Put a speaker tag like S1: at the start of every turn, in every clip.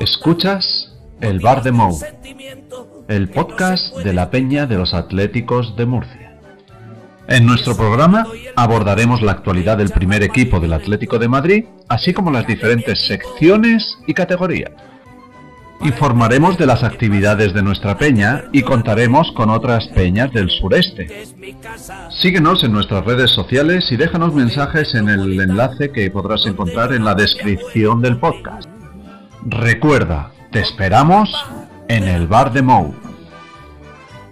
S1: Escuchas El Bar de Mou, el podcast de la Peña de los Atléticos de Murcia. En nuestro programa abordaremos la actualidad del primer equipo del Atlético de Madrid, así como las diferentes secciones y categorías. Informaremos de las actividades de nuestra peña y contaremos con otras peñas del sureste. Síguenos en nuestras redes sociales y déjanos mensajes en el enlace que podrás encontrar en la descripción del podcast. Recuerda, te esperamos en el bar de Mou.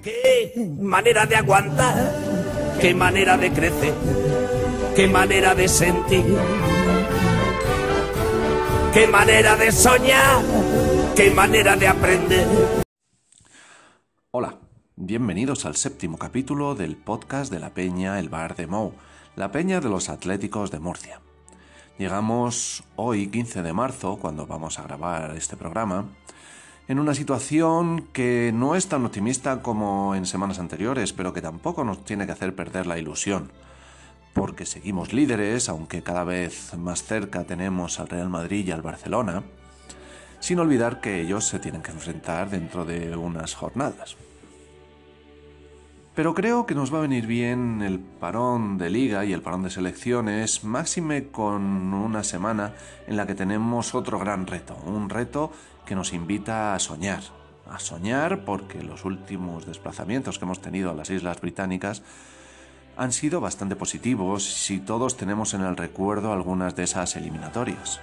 S2: Qué manera de aguantar, qué manera de crecer, qué manera de sentir, qué manera de soñar, qué manera de aprender.
S3: Hola, bienvenidos al séptimo capítulo del podcast de la Peña El Bar de Mou, la Peña de los Atléticos de Murcia. Llegamos hoy, 15 de marzo, cuando vamos a grabar este programa, en una situación que no es tan optimista como en semanas anteriores, pero que tampoco nos tiene que hacer perder la ilusión, porque seguimos líderes, aunque cada vez más cerca tenemos al Real Madrid y al Barcelona, sin olvidar que ellos se tienen que enfrentar dentro de unas jornadas. Pero creo que nos va a venir bien el parón de liga y el parón de selecciones, máxime con una semana en la que tenemos otro gran reto, un reto que nos invita a soñar, a soñar porque los últimos desplazamientos que hemos tenido a las Islas Británicas han sido bastante positivos si todos tenemos en el recuerdo algunas de esas eliminatorias.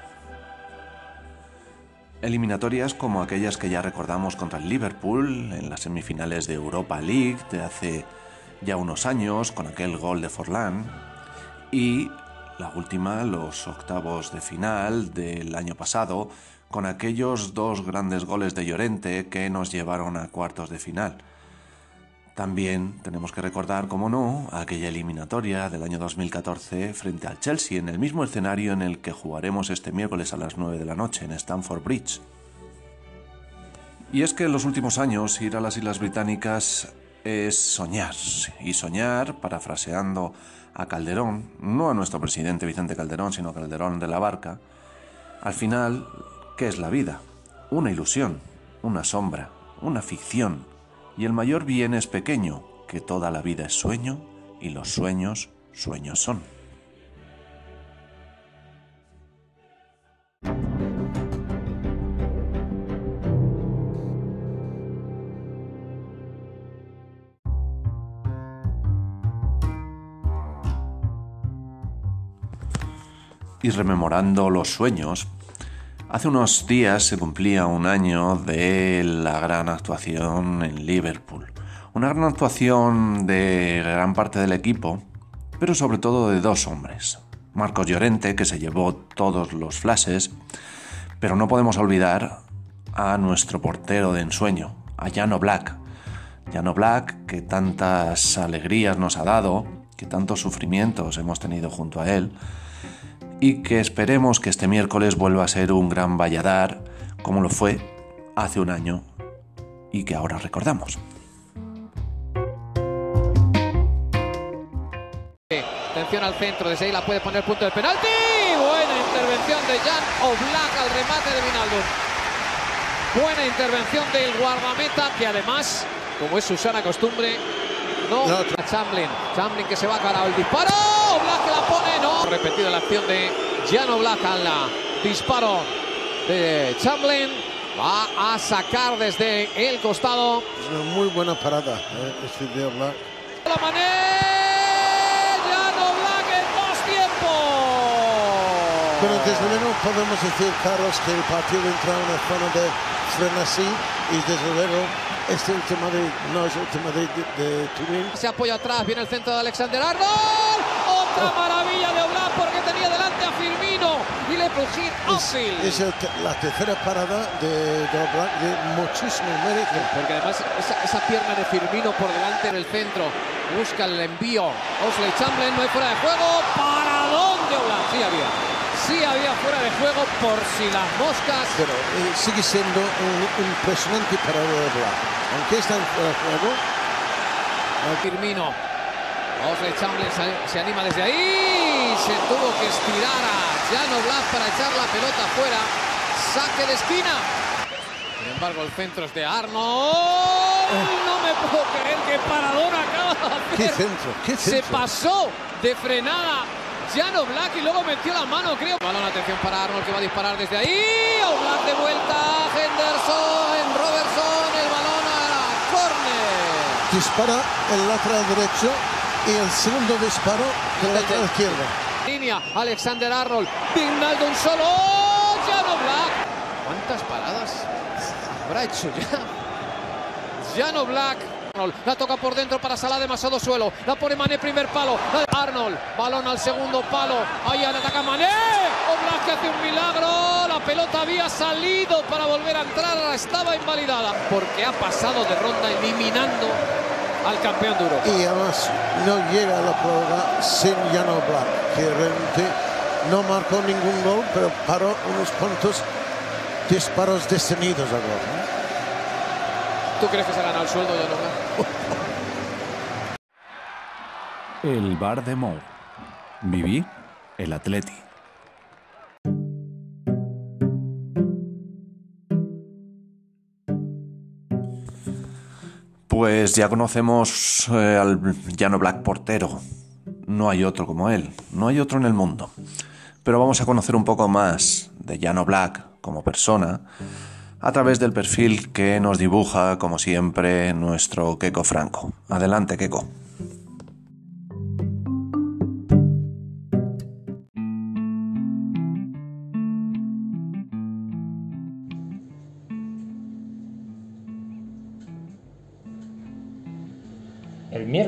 S3: Eliminatorias como aquellas que ya recordamos contra el Liverpool en las semifinales de Europa League de hace ya unos años con aquel gol de Forlán y la última, los octavos de final del año pasado con aquellos dos grandes goles de Llorente que nos llevaron a cuartos de final. También tenemos que recordar, como no, aquella eliminatoria del año 2014 frente al Chelsea, en el mismo escenario en el que jugaremos este miércoles a las 9 de la noche, en Stamford Bridge. Y es que en los últimos años ir a las Islas Británicas es soñar, y soñar, parafraseando a Calderón, no a nuestro presidente Vicente Calderón, sino a Calderón de la Barca, al final, ¿qué es la vida? Una ilusión, una sombra, una ficción, y el mayor bien es pequeño, que toda la vida es sueño y los sueños sueños son. Y rememorando los sueños, Hace unos días se cumplía un año de la gran actuación en Liverpool. Una gran actuación de gran parte del equipo, pero sobre todo de dos hombres. Marcos Llorente, que se llevó todos los flashes, pero no podemos olvidar a nuestro portero de ensueño, a Jano Black. Jano Black, que tantas alegrías nos ha dado, que tantos sufrimientos hemos tenido junto a él, y que esperemos que este miércoles vuelva a ser un gran valladar como lo fue hace un año y que ahora recordamos.
S4: Atención al centro, desde ahí la puede poner punto de penalti. Buena intervención de Jan Oblak al remate de Vinaldo. Buena intervención del guardameta que además, como es su sana costumbre, no, a Chamlin. Chamlin que se va a cara el disparo. Oblak que la pone, no. Repetida la acción de Jan Oblak al disparo de Chamlin. Va a sacar desde el costado.
S5: Es una muy buena parada eh, este de Oblak.
S4: La Mané. Jan Oblak en dos tiempos.
S5: Pero desde luego podemos decir, Carlos, que el partido entra en una zona de frenesí y desde luego este último de, no es el último de, de, de Turín.
S4: Se apoya atrás, viene el centro de Alexander Arnold. Otra maravilla de Oblak porque tenía delante a Firmino y le Pujit outfield.
S5: Es te- la tercera parada de, de Oblak de muchísimo mérito.
S4: Porque además esa, esa pierna de Firmino por delante en el centro busca el envío. Osley Chamberlain no hay fuera de juego. ¿Para dónde Oblak? Sí había. Sí había fuera de juego por si las moscas.
S5: Pero eh, sigue siendo un impresionante parada de Oblak. Aunque está en fuera de juego,
S4: Firmino. Osley Chamberlain se, se anima desde ahí. Se tuvo que estirar a Jan Oblak para echar la pelota fuera. saque de esquina. Sin embargo, el centro es de Arnold. No me puedo creer que paradón acaba de hacer.
S5: ¿Qué centro? ¿Qué
S4: Se
S5: centro?
S4: pasó de frenada Jano Black y luego metió la mano, creo. Balón, atención para Arnold que va a disparar desde ahí. Black de vuelta. Henderson, Robertson, el balón a la córner.
S5: Dispara el lateral derecho y el segundo disparo del lateral izquierdo.
S4: Línea, Alexander Arnold, Wijnaldum solo, ¡Oh! Jano Black. ¿Cuántas paradas habrá hecho ya? Jano Black. Arnold, La toca por dentro para Salah, demasiado suelo. La pone Mané, primer palo. Arnold, balón al segundo palo. Ahí ataca Mané. Oblak que hace un milagro. La pelota había salido para volver a entrar. Estaba invalidada porque ha pasado de ronda eliminando al campeón duro.
S5: Y además no llega a la prórroga sin Jan Black, que realmente no marcó ningún gol, pero paró unos cuantos disparos detenidos ahora.
S4: ¿Tú crees que se ha ganado el sueldo, Jano Black?
S3: El bar de Mou. Viví el Atleti. Pues ya conocemos eh, al Llano Black portero. No hay otro como él, no hay otro en el mundo. Pero vamos a conocer un poco más de Llano Black como persona a través del perfil que nos dibuja, como siempre, nuestro Keco Franco. Adelante, Keco.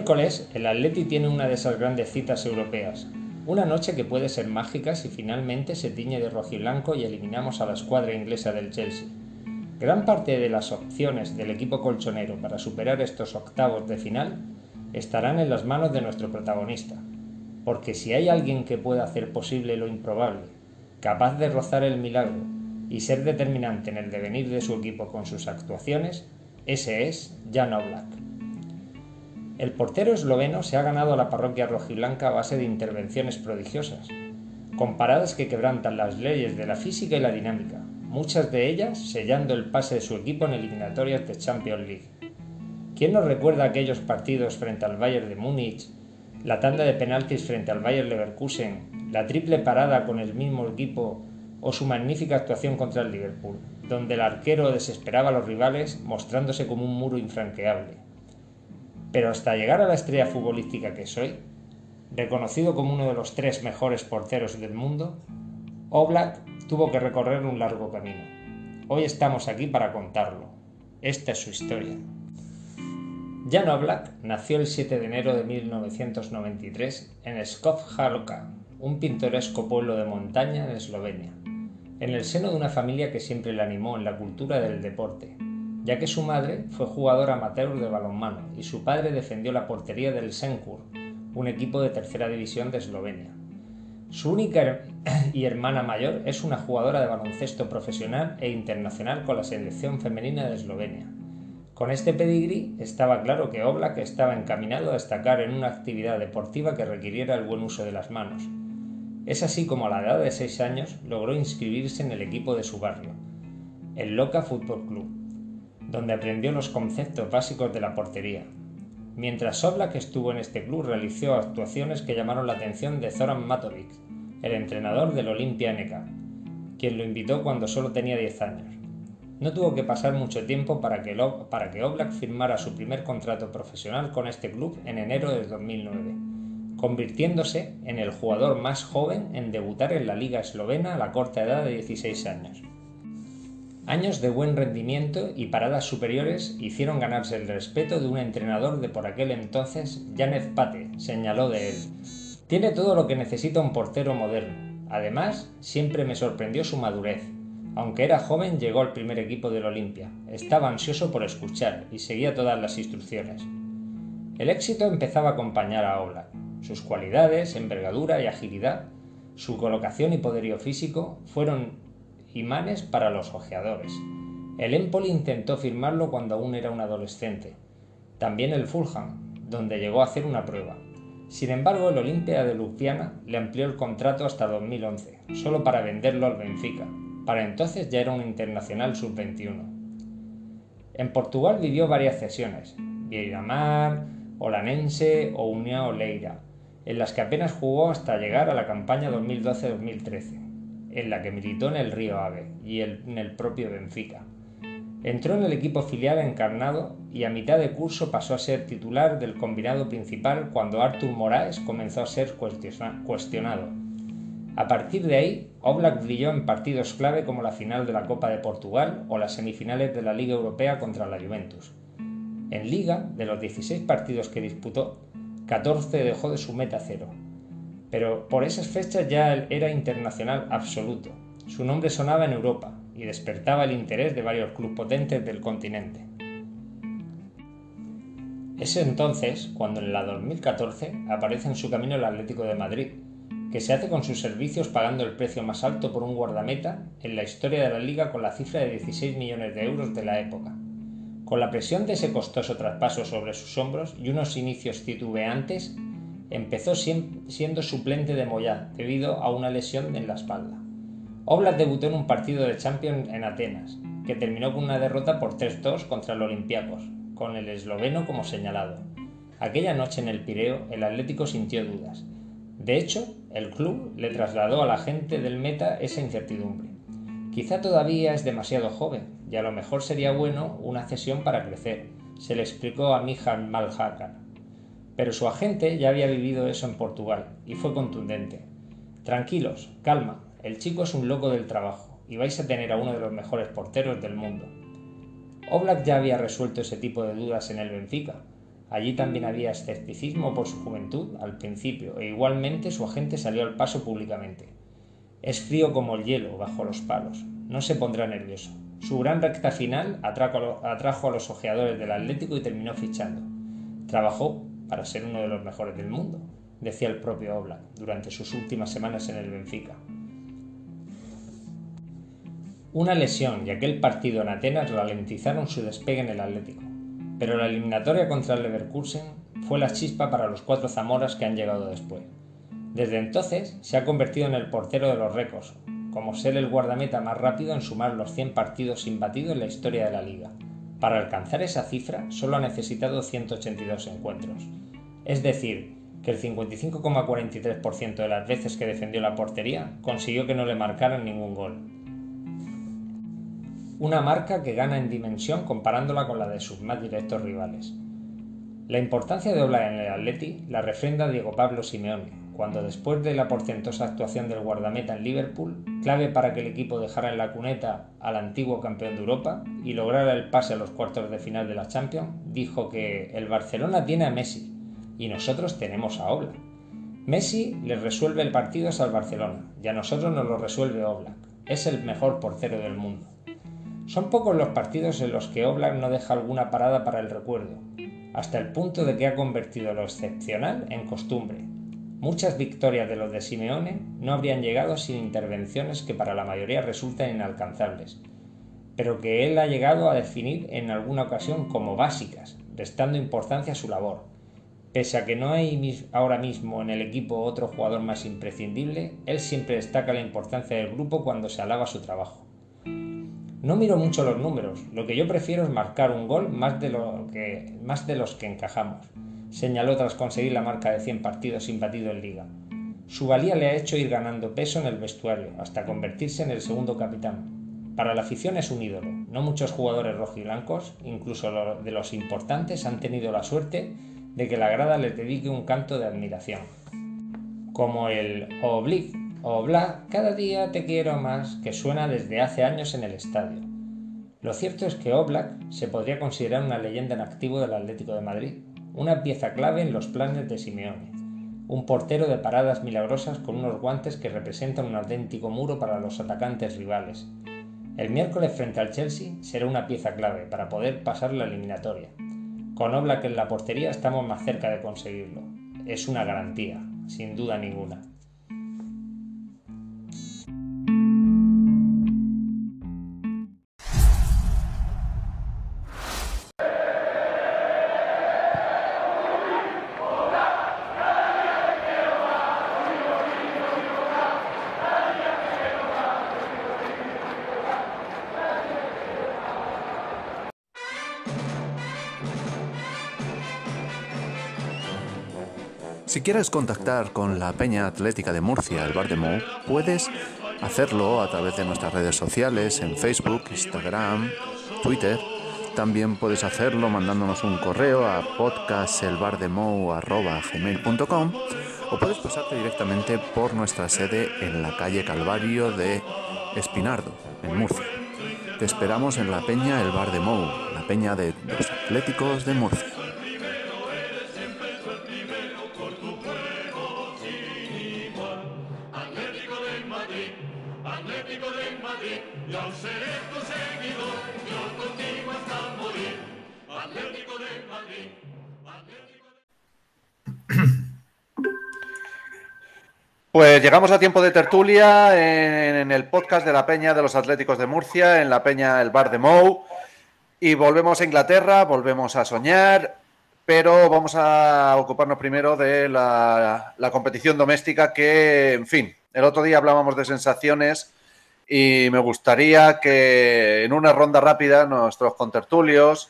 S6: Miércoles, el Atleti tiene una de esas grandes citas europeas. Una noche que puede ser mágica si finalmente se tiñe de rojiblanco y eliminamos a la escuadra inglesa del Chelsea. Gran parte de las opciones del equipo colchonero para superar estos octavos de final estarán en las manos de nuestro protagonista. Porque si hay alguien que pueda hacer posible lo improbable, capaz de rozar el milagro y ser determinante en el devenir de su equipo con sus actuaciones, ese es Jan Oblak. El portero esloveno se ha ganado a la parroquia rojiblanca a base de intervenciones prodigiosas, con paradas que quebrantan las leyes de la física y la dinámica, muchas de ellas sellando el pase de su equipo en eliminatorias de Champions League. ¿Quién nos recuerda aquellos partidos frente al Bayern de Múnich, la tanda de penaltis frente al Bayern Leverkusen, la triple parada con el mismo equipo o su magnífica actuación contra el Liverpool, donde el arquero desesperaba a los rivales mostrándose como un muro infranqueable? Pero hasta llegar a la estrella futbolística que soy, reconocido como uno de los tres mejores porteros del mundo, Oblak tuvo que recorrer un largo camino. Hoy estamos aquí para contarlo. Esta es su historia. Jan Oblak nació el 7 de enero de 1993 en Skopje un pintoresco pueblo de montaña en Eslovenia, en el seno de una familia que siempre le animó en la cultura del deporte, ya que su madre fue jugadora amateur de balonmano y su padre defendió la portería del Senkur, un equipo de tercera división de Eslovenia. Su única y hermana mayor es una jugadora de baloncesto profesional e internacional con la selección femenina de Eslovenia. Con este pedigrí estaba claro que Oblak estaba encaminado a destacar en una actividad deportiva que requiriera el buen uso de las manos. Es así como a la edad de 6 años logró inscribirse en el equipo de su barrio, el Loca Fútbol Club, donde aprendió los conceptos básicos de la portería. Mientras Oblak estuvo en este club realizó actuaciones que llamaron la atención de Zoran Matovic, el entrenador del Olimpia NK, quien lo invitó cuando solo tenía 10 años. No tuvo que pasar mucho tiempo para que, Oblak firmara su primer contrato profesional con este club en enero de 2009, convirtiéndose en el jugador más joven en debutar en la liga eslovena a la corta edad de 16 años. Años de buen rendimiento y paradas superiores hicieron ganarse el respeto de un entrenador de por aquel entonces, Janez Pate, señaló de él. Tiene todo lo que necesita un portero moderno. Además, siempre me sorprendió su madurez. Aunque era joven, llegó al primer equipo del Olimpia. Estaba ansioso por escuchar y seguía todas las instrucciones. El éxito empezaba a acompañar a Oblak. Sus cualidades, envergadura y agilidad, su colocación y poderío físico fueron imanes para los ojeadores. El Empoli intentó firmarlo cuando aún era un adolescente. También el Fulham, donde llegó a hacer una prueba. Sin embargo, el Olimpia de Ljubljana le amplió el contrato hasta 2011, solo para venderlo al Benfica, para entonces ya era un internacional sub-21. En Portugal vivió varias cesiones, Mar, Olanense o União Oleira, en las que apenas jugó hasta llegar a la campaña 2012-2013, en la que militó en el Río Ave y en el propio Benfica. Entró en el equipo filial encarnado y a mitad de curso pasó a ser titular del combinado principal cuando Artur Moraes comenzó a ser cuestionado. A partir de ahí, Oblak brilló en partidos clave como la final de la Copa de Portugal o las semifinales de la Liga Europea contra la Juventus. En Liga, de los 16 partidos que disputó, 14 dejó de su meta cero. Pero por esas fechas ya era internacional absoluto. Su nombre sonaba en Europa, y despertaba el interés de varios clubes potentes del continente. Es entonces cuando en la 2014 aparece en su camino el Atlético de Madrid, que se hace con sus servicios pagando el precio más alto por un guardameta en la historia de la liga con la cifra de 16 millones de euros de la época. Con la presión de ese costoso traspaso sobre sus hombros y unos inicios titubeantes, empezó siendo suplente de Moyá debido a una lesión en la espalda. Oblak debutó en un partido de Champions en Atenas, que terminó con una derrota por 3-2 contra el Olympiacos, con el esloveno como señalado. Aquella noche en el Pireo el Atlético sintió dudas. De hecho, el club le trasladó a la gente del Meta esa incertidumbre. Quizá todavía es demasiado joven y a lo mejor sería bueno una cesión para crecer, se le explicó a Mijan Malhakar. Pero su agente ya había vivido eso en Portugal y fue contundente. Tranquilos, calma, el chico es un loco del trabajo y vais a tener a uno de los mejores porteros del mundo. Oblak ya había resuelto ese tipo de dudas en el Benfica. Allí también había escepticismo por su juventud al principio e igualmente su agente salió al paso públicamente. Es frío como el hielo bajo los palos. No se pondrá nervioso. Su gran recta final atrajo a los ojeadores del Atlético y terminó fichando. Trabajó para ser uno de los mejores del mundo, decía el propio Oblak durante sus últimas semanas en el Benfica. Una lesión y aquel partido en Atenas ralentizaron su despegue en el Atlético, pero la eliminatoria contra el Leverkusen fue la chispa para los cuatro Zamoras que han llegado después. Desde entonces se ha convertido en el portero de los récords, como ser el guardameta más rápido en sumar los 100 partidos sin batido en la historia de la liga. Para alcanzar esa cifra solo ha necesitado 182 encuentros. Es decir, que el 55,43% de las veces que defendió la portería consiguió que no le marcaran ningún gol una marca que gana en dimensión comparándola con la de sus más directos rivales. La importancia de Oblak en el Atleti la refrenda Diego Pablo Simeone, cuando después de la portentosa actuación del guardameta en Liverpool, clave para que el equipo dejara en la cuneta al antiguo campeón de Europa y lograra el pase a los cuartos de final de la Champions, dijo que el Barcelona tiene a Messi y nosotros tenemos a Oblak. Messi le resuelve el partido al Barcelona y a nosotros nos lo resuelve Oblak. Es el mejor portero del mundo. Son pocos los partidos en los que Oblak no deja alguna parada para el recuerdo, hasta el punto de que ha convertido lo excepcional en costumbre. Muchas victorias de los de Simeone no habrían llegado sin intervenciones que para la mayoría resultan inalcanzables, pero que él ha llegado a definir en alguna ocasión como básicas, restando importancia a su labor. Pese a que no hay ahora mismo en el equipo otro jugador más imprescindible, él siempre destaca la importancia del grupo cuando se alaba su trabajo. No miro mucho los números, lo que yo prefiero es marcar un gol más de, lo que, más de los que encajamos, señaló tras conseguir la marca de 100 partidos sin batido en liga. Su valía le ha hecho ir ganando peso en el vestuario, hasta convertirse en el segundo capitán. Para la afición es un ídolo. No muchos jugadores rojiblancos, incluso de los importantes, han tenido la suerte de que la grada les dedique un canto de admiración. Como el Oblique Oblak, cada día te quiero más, que suena desde hace años en el estadio. Lo cierto es que Oblak se podría considerar una leyenda en activo del Atlético de Madrid, una pieza clave en los planes de Simeone, un portero de paradas milagrosas con unos guantes que representan un auténtico muro para los atacantes rivales. El miércoles frente al Chelsea será una pieza clave para poder pasar la eliminatoria. Con Oblak en la portería estamos más cerca de conseguirlo. Es una garantía, sin duda ninguna.
S7: Quieres contactar con la Peña Atlética de Murcia, el Bar de Mou, puedes hacerlo a través de nuestras redes sociales en Facebook, Instagram, Twitter. También puedes hacerlo mandándonos un correo a podcastelbardemou.gmail.com o puedes pasarte directamente por nuestra sede en la calle Calvario de Espinardo, en Murcia. Te esperamos en la Peña El Bar de Mou, la Peña de los Atléticos de Murcia.
S3: Pues llegamos a tiempo de tertulia en, el podcast de la Peña de los Atléticos de Murcia, en la Peña El Bar de Mou. Y volvemos a Inglaterra, volvemos a soñar, pero vamos a ocuparnos primero de la, competición doméstica que, en fin, el otro día hablábamos de sensaciones y me gustaría que en una ronda rápida nuestros contertulios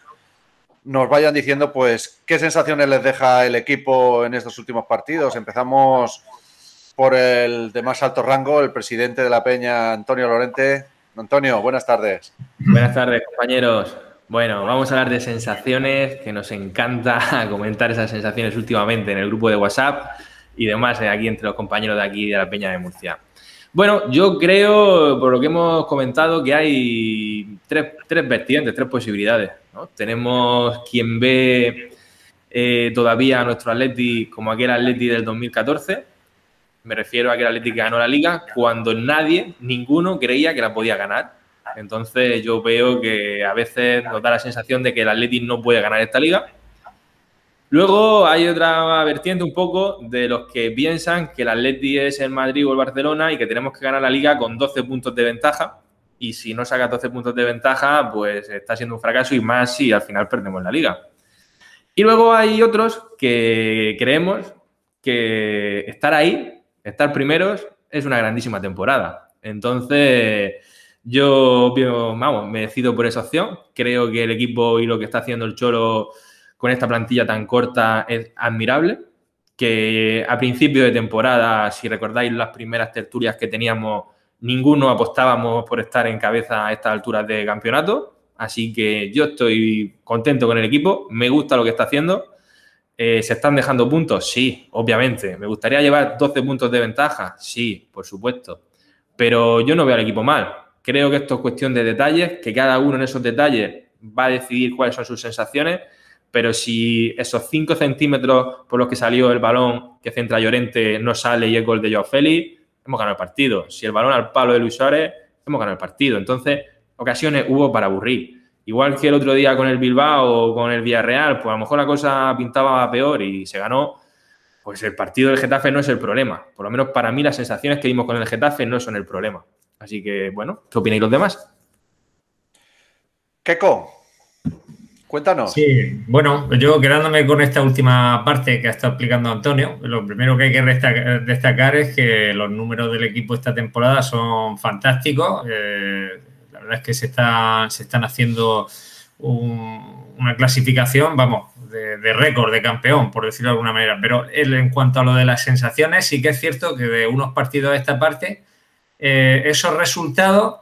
S3: nos vayan diciendo pues qué sensaciones les deja el equipo en estos últimos partidos. Empezamos por el de más alto rango, el presidente de la Peña, Antonio Lorente. Antonio, buenas tardes.
S8: Buenas tardes, compañeros. Bueno, vamos a hablar de sensaciones, que nos encanta comentar esas sensaciones últimamente en el grupo de WhatsApp y demás eh, aquí entre los compañeros de aquí de la Peña de Murcia. Bueno, yo creo, por lo que hemos comentado, que hay tres, tres vertientes, tres posibilidades. Tenemos quien ve eh, todavía a nuestro Atleti como aquel Atleti del 2014, me refiero a que el Atlético ganó la liga cuando nadie, ninguno, creía que la podía ganar. Entonces yo veo que a veces nos da la sensación de que el Atlético no puede ganar esta liga. Luego hay otra vertiente un poco de los que piensan que el Atlético es el Madrid o el Barcelona y que tenemos que ganar la liga con 12 puntos de ventaja. Y si no saca 12 puntos de ventaja, pues está siendo un fracaso y más si al final perdemos la liga. Y luego hay otros que creemos que estar ahí estar primeros es una grandísima temporada. Entonces, yo, vamos, me decido por esa opción. Creo que el equipo y lo que está haciendo el Cholo con esta plantilla tan corta es admirable. Que a principio de temporada, si recordáis las primeras tertulias que teníamos, ninguno apostábamos por estar en cabeza a estas alturas de campeonato. Así que yo estoy contento con el equipo, me gusta lo que está haciendo eh, ¿Se están dejando puntos? Sí, obviamente. ¿Me gustaría llevar 12 puntos de ventaja? Sí, por supuesto. Pero yo no veo al equipo mal. Creo que esto es cuestión de detalles, que cada uno en esos detalles va a decidir cuáles son sus sensaciones. Pero si esos 5 centímetros por los que salió el balón que centra Llorente no sale y es gol de Joao Félix, hemos ganado el partido. Si el balón al palo de Luis Suárez, hemos ganado el partido. Entonces, ocasiones hubo para aburrir. Igual que el otro día con el Bilbao o con el Villarreal, pues a lo mejor la cosa pintaba peor y se ganó. Pues el partido del Getafe no es el problema. Por lo menos para mí las sensaciones que dimos con el Getafe no son el problema. Así que, bueno, ¿qué opináis los demás?
S3: Keco, cuéntanos.
S6: Sí, bueno, yo quedándome con esta última parte que ha estado explicando Antonio, lo primero que hay que destacar es que los números del equipo esta temporada son fantásticos. Eh, es que se, se están haciendo una clasificación, vamos, de, récord, de campeón, por decirlo de alguna manera. Pero en cuanto a lo de las sensaciones, sí que es cierto que de unos partidos a esta parte, eh, esos resultados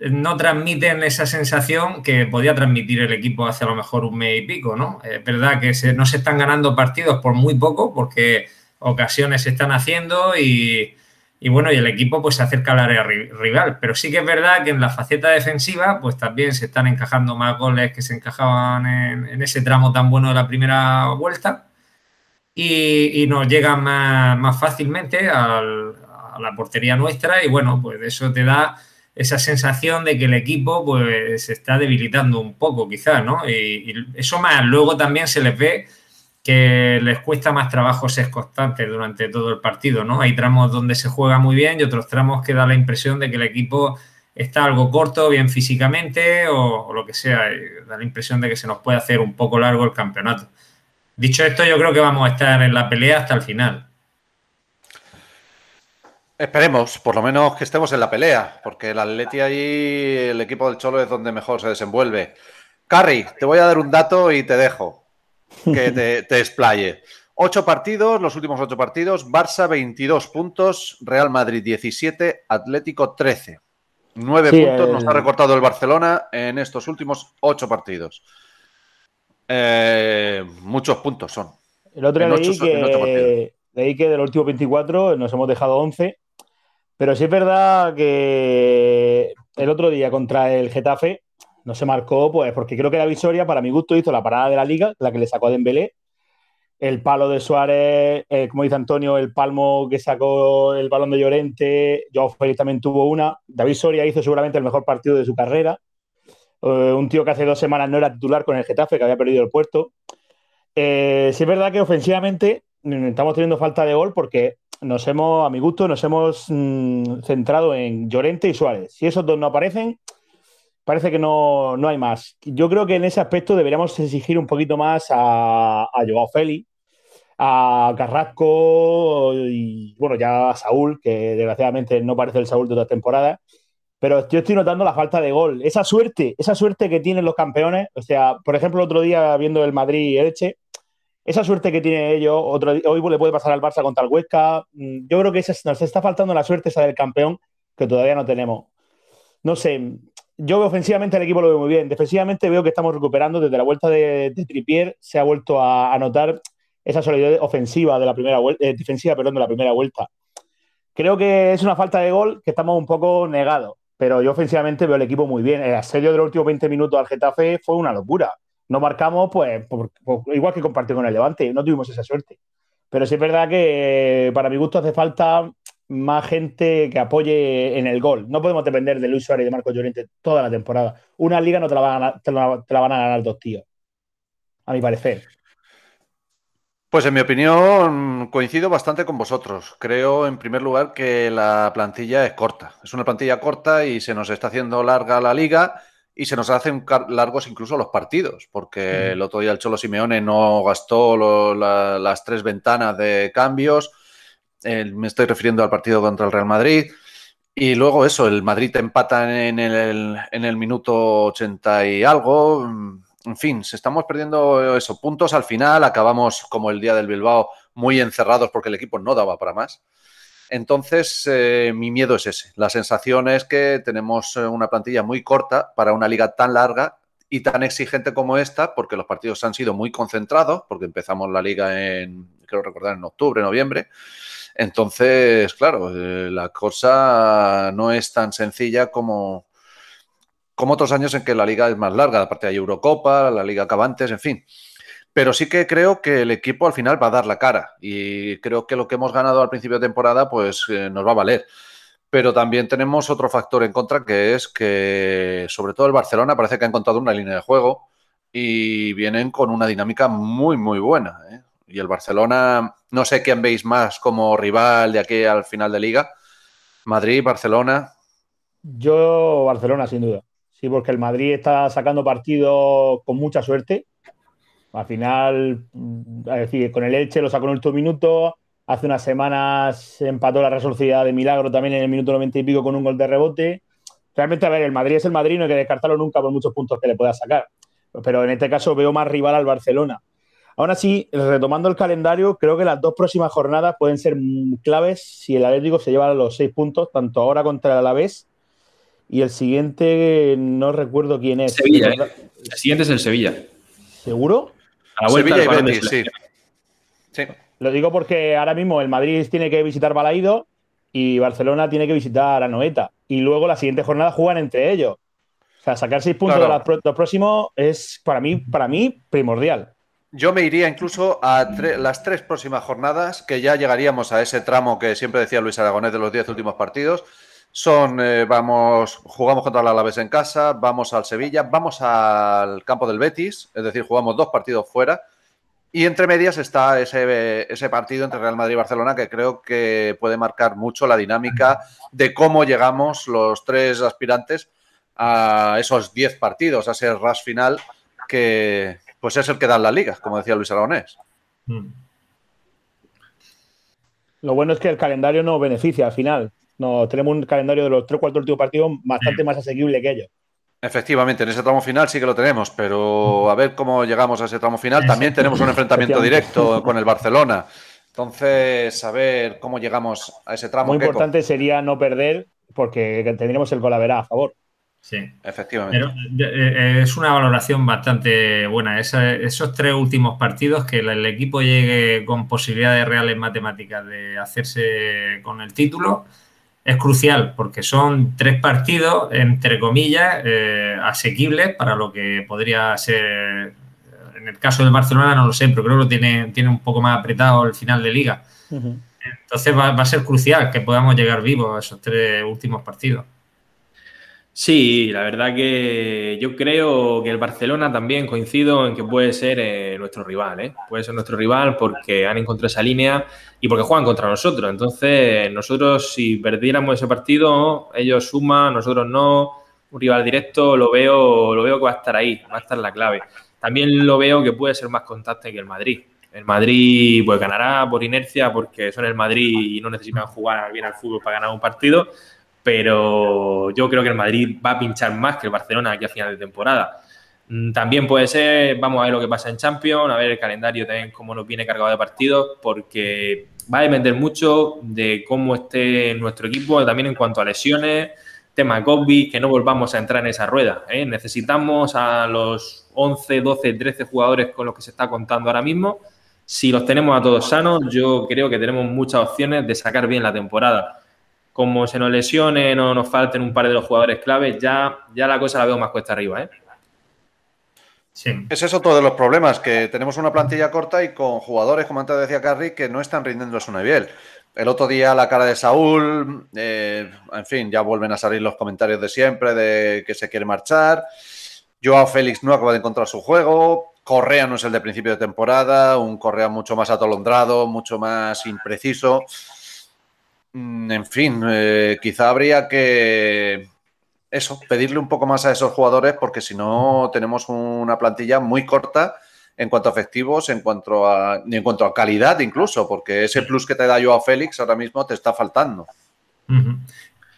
S6: no transmiten esa sensación que podía transmitir el equipo hace a lo mejor un mes y pico, ¿no? Es verdad que no se están ganando partidos por muy poco, porque ocasiones se están haciendo y, y bueno, y el equipo pues se acerca al área rival. Pero sí que es verdad que en la faceta defensiva pues también se están encajando más goles que se encajaban en, ese tramo tan bueno de la primera vuelta y, nos llegan más, fácilmente a la portería nuestra y bueno, pues eso te da esa sensación de que el equipo pues se está debilitando un poco quizás, ¿no? y eso más luego también se les ve que les cuesta más trabajo ser constantes durante todo el partido, ¿no? Hay tramos donde se juega muy bien y otros tramos que da la impresión de que el equipo está algo corto, bien físicamente o, lo que sea, da la impresión de que se nos puede hacer un poco largo el campeonato. Dicho esto, yo creo que vamos a estar en la pelea hasta el final.
S3: Esperemos, por lo menos que estemos en la pelea, porque el Atleti ahí, el equipo del Cholo es donde mejor se desenvuelve. Carry, te voy a dar un dato y te dejo que te, explaye. Ocho partidos, los últimos ocho partidos. Barça 22 puntos, Real Madrid 17, Atlético 13. Nueve puntos nos ha recortado el Barcelona en estos últimos ocho partidos. Eh, muchos puntos son.
S9: El otro día leí, que, leí que de los últimos 24 nos hemos dejado 11. Pero sí es verdad que el otro día contra el Getafe no se marcó, pues porque creo que la Visoria, para mi gusto, hizo la parada de la liga, la que le sacó a Dembélé. El palo de Suárez, eh, como dice Antonio, el palmo que sacó el balón de Llorente. Joao Félix también tuvo una. David Soria hizo seguramente el mejor partido de su carrera. Eh, un tío que hace dos semanas no era titular con el Getafe, que había perdido el puerto. Eh, sí es verdad que ofensivamente mm, estamos teniendo falta de gol porque nos hemos, a mi gusto, nos hemos mm, centrado en Llorente y Suárez. Si esos dos no aparecen, parece que no, hay más. Yo creo que en ese aspecto deberíamos exigir un poquito más a, a Joao Félix, a Carrasco y, bueno, ya a Saúl, que desgraciadamente no parece el Saúl de otra temporada. Pero yo estoy notando la falta de gol. Esa suerte, esa suerte que tienen los campeones. O sea, por ejemplo, otro día viendo el Madrid y Elche, esa suerte que tiene ellos, otro, hoy le puede pasar al Barça contra el Huesca. Mm, yo creo que nos está faltando la suerte esa del campeón que todavía no tenemos. No sé, yo ofensivamente el equipo lo veo muy bien. Defensivamente veo que estamos recuperando desde la vuelta de, Tripier. Se ha vuelto a, notar esa solidez ofensiva de la primera vuelta, eh, defensiva, perdón, de la primera vuelta. Creo que es una falta de gol que estamos un poco negados. Pero yo ofensivamente veo el equipo muy bien. El asedio de los últimos 20 minutos al Getafe fue una locura. No marcamos, pues, igual que compartió con el Levante, no tuvimos esa suerte. Pero sí es verdad que para mi gusto hace falta más gente que apoye en el gol. No podemos depender de Luis Suárez y de Marcos Llorente toda la temporada. Una liga no te la, van a te la, van a ganar dos tíos, a mi parecer.
S3: Pues en mi opinión coincido bastante con vosotros. Creo en primer lugar que la plantilla es corta. Es una plantilla corta y se nos está haciendo larga la liga y se nos hacen largos incluso los partidos, porque el otro día el Cholo Simeone no gastó las tres ventanas de cambios me estoy refiriendo al partido contra el Real Madrid. Y luego eso, el Madrid te empata en el, en el minuto 80 y algo. En fin, se estamos perdiendo esos puntos al final. Acabamos como el día del Bilbao muy encerrados porque el equipo no daba para más. Entonces, eh, mi miedo es ese. La sensación es que tenemos eh, una plantilla muy corta para una liga tan larga y tan exigente como esta, porque los partidos han sido muy concentrados, porque empezamos la liga en, creo recordar, en octubre, noviembre. Entonces, claro, eh, la cosa no es tan sencilla como, como otros años en que la liga es más larga. Aparte hay Eurocopa, la liga Cabantes, en fin. Pero sí que creo que el equipo al final va a dar la cara y creo que lo que hemos ganado al principio de temporada pues eh, nos va a valer. Pero también tenemos otro factor en contra que es que sobre todo el Barcelona parece que ha encontrado una línea de juego y vienen con una dinámica muy muy buena. ¿eh? Y el Barcelona, no sé quién veis más como rival de aquí al final de liga. Madrid, Barcelona.
S9: Yo, Barcelona, sin duda. Sí, porque el Madrid está sacando partido con mucha suerte. Al final, mm, es decir, con el Elche lo sacó en el último minuto. Hace unas semanas empató la Real de Milagro también en el minuto 90 y pico con un gol de rebote. Realmente, a ver, el Madrid es el Madrid, no hay que descartarlo nunca por muchos puntos que le pueda sacar. Pero en este caso veo más rival al Barcelona. Aún así, retomando el calendario, creo que las dos próximas jornadas pueden ser claves si el Atlético se lleva los seis puntos, tanto ahora contra el Alavés y el siguiente no recuerdo quién es.
S8: Sevilla, ¿eh? El siguiente es el Sevilla.
S9: ¿Seguro?
S3: A la vuelta Sevilla y Betis, sí.
S9: sí. Lo digo porque ahora mismo el Madrid tiene que visitar Balaído y Barcelona tiene que visitar a Noeta. Y luego la siguiente jornada juegan entre ellos. O sea, sacar seis puntos de los próximos es para mí, para mí primordial.
S3: Yo me iría incluso a las tres próximas jornadas, que ya llegaríamos a ese tramo que siempre decía Luis Aragonés de los diez últimos partidos. Son, eh, vamos, jugamos contra el Alavés en casa, vamos al Sevilla, vamos al campo del Betis, es decir, jugamos dos partidos fuera. Y entre medias está ese, ese partido entre Real Madrid y Barcelona que creo que puede marcar mucho la dinámica de cómo llegamos los tres aspirantes a esos diez partidos, a ese rush final que, pues es el que da la liga, como decía Luis Aragonés. Hmm.
S9: Lo bueno es que el calendario nos beneficia al final. No, tenemos un calendario de los tres cuatro últimos partidos bastante más asequible que ellos.
S3: Efectivamente, en ese tramo final sí que lo tenemos, pero a ver cómo llegamos a ese tramo final. También tenemos un enfrentamiento directo con el Barcelona. Entonces, a ver cómo llegamos a ese tramo.
S9: Muy importante sería no perder porque tendríamos el gol a favor.
S6: Sí.
S3: Efectivamente.
S6: Pero eh, es una valoración bastante buena. esos tres últimos partidos, que el, equipo llegue con posibilidades reales matemáticas de hacerse con el título, es crucial porque son tres partidos, entre comillas, eh, asequibles para lo que podría ser. En el caso del Barcelona no lo sé, pero creo que lo tiene, tiene un poco más apretado el final de liga. Entonces va, va, a ser crucial que podamos llegar vivos a esos tres últimos partidos.
S8: Sí, la verdad que yo creo que el Barcelona también coincido en que puede ser eh, nuestro rival, ¿eh? Puede ser nuestro rival porque han encontrado esa línea y porque juegan contra nosotros. Entonces, nosotros si perdiéramos ese partido, ellos suman, nosotros no. Un rival directo lo veo, lo veo que va a estar ahí, va a estar la clave. También lo veo que puede ser más constante que el Madrid. El Madrid pues ganará por inercia porque son el Madrid y no necesitan jugar bien al fútbol para ganar un partido pero yo creo que el Madrid va a pinchar más que el Barcelona aquí a final de temporada. Mm, también puede ser, vamos a ver lo que pasa en Champions, a ver el calendario también cómo nos viene cargado de partidos, porque va a depender mucho de cómo esté nuestro equipo, también en cuanto a lesiones, tema COVID, que no volvamos a entrar en esa rueda. ¿eh? Necesitamos a los 11, 12, 13 jugadores con los que se está contando ahora mismo. Si los tenemos a todos sanos, yo creo que tenemos muchas opciones de sacar bien la temporada como se nos lesione, no nos falten un par de los jugadores claves, ya, ya la cosa la veo más cuesta arriba, ¿eh?
S3: Sí. Ese es otro de los problemas, que tenemos una plantilla corta y con jugadores, como antes decía Carri, que no están rindiendo a su nivel. El otro día la cara de Saúl, eh, en fin, ya vuelven a salir los comentarios de siempre de que se quiere marchar. Joao Félix no acaba de encontrar su juego. Correa no es el de principio de temporada, un Correa mucho más atolondrado, mucho más impreciso. Mm, en fin, eh, quizá habría que eso, pedirle un poco más a esos jugadores porque si no tenemos una plantilla muy corta en cuanto a efectivos, en cuanto a, en cuanto a calidad incluso, porque ese plus que te da Joao Félix ahora mismo te está faltando.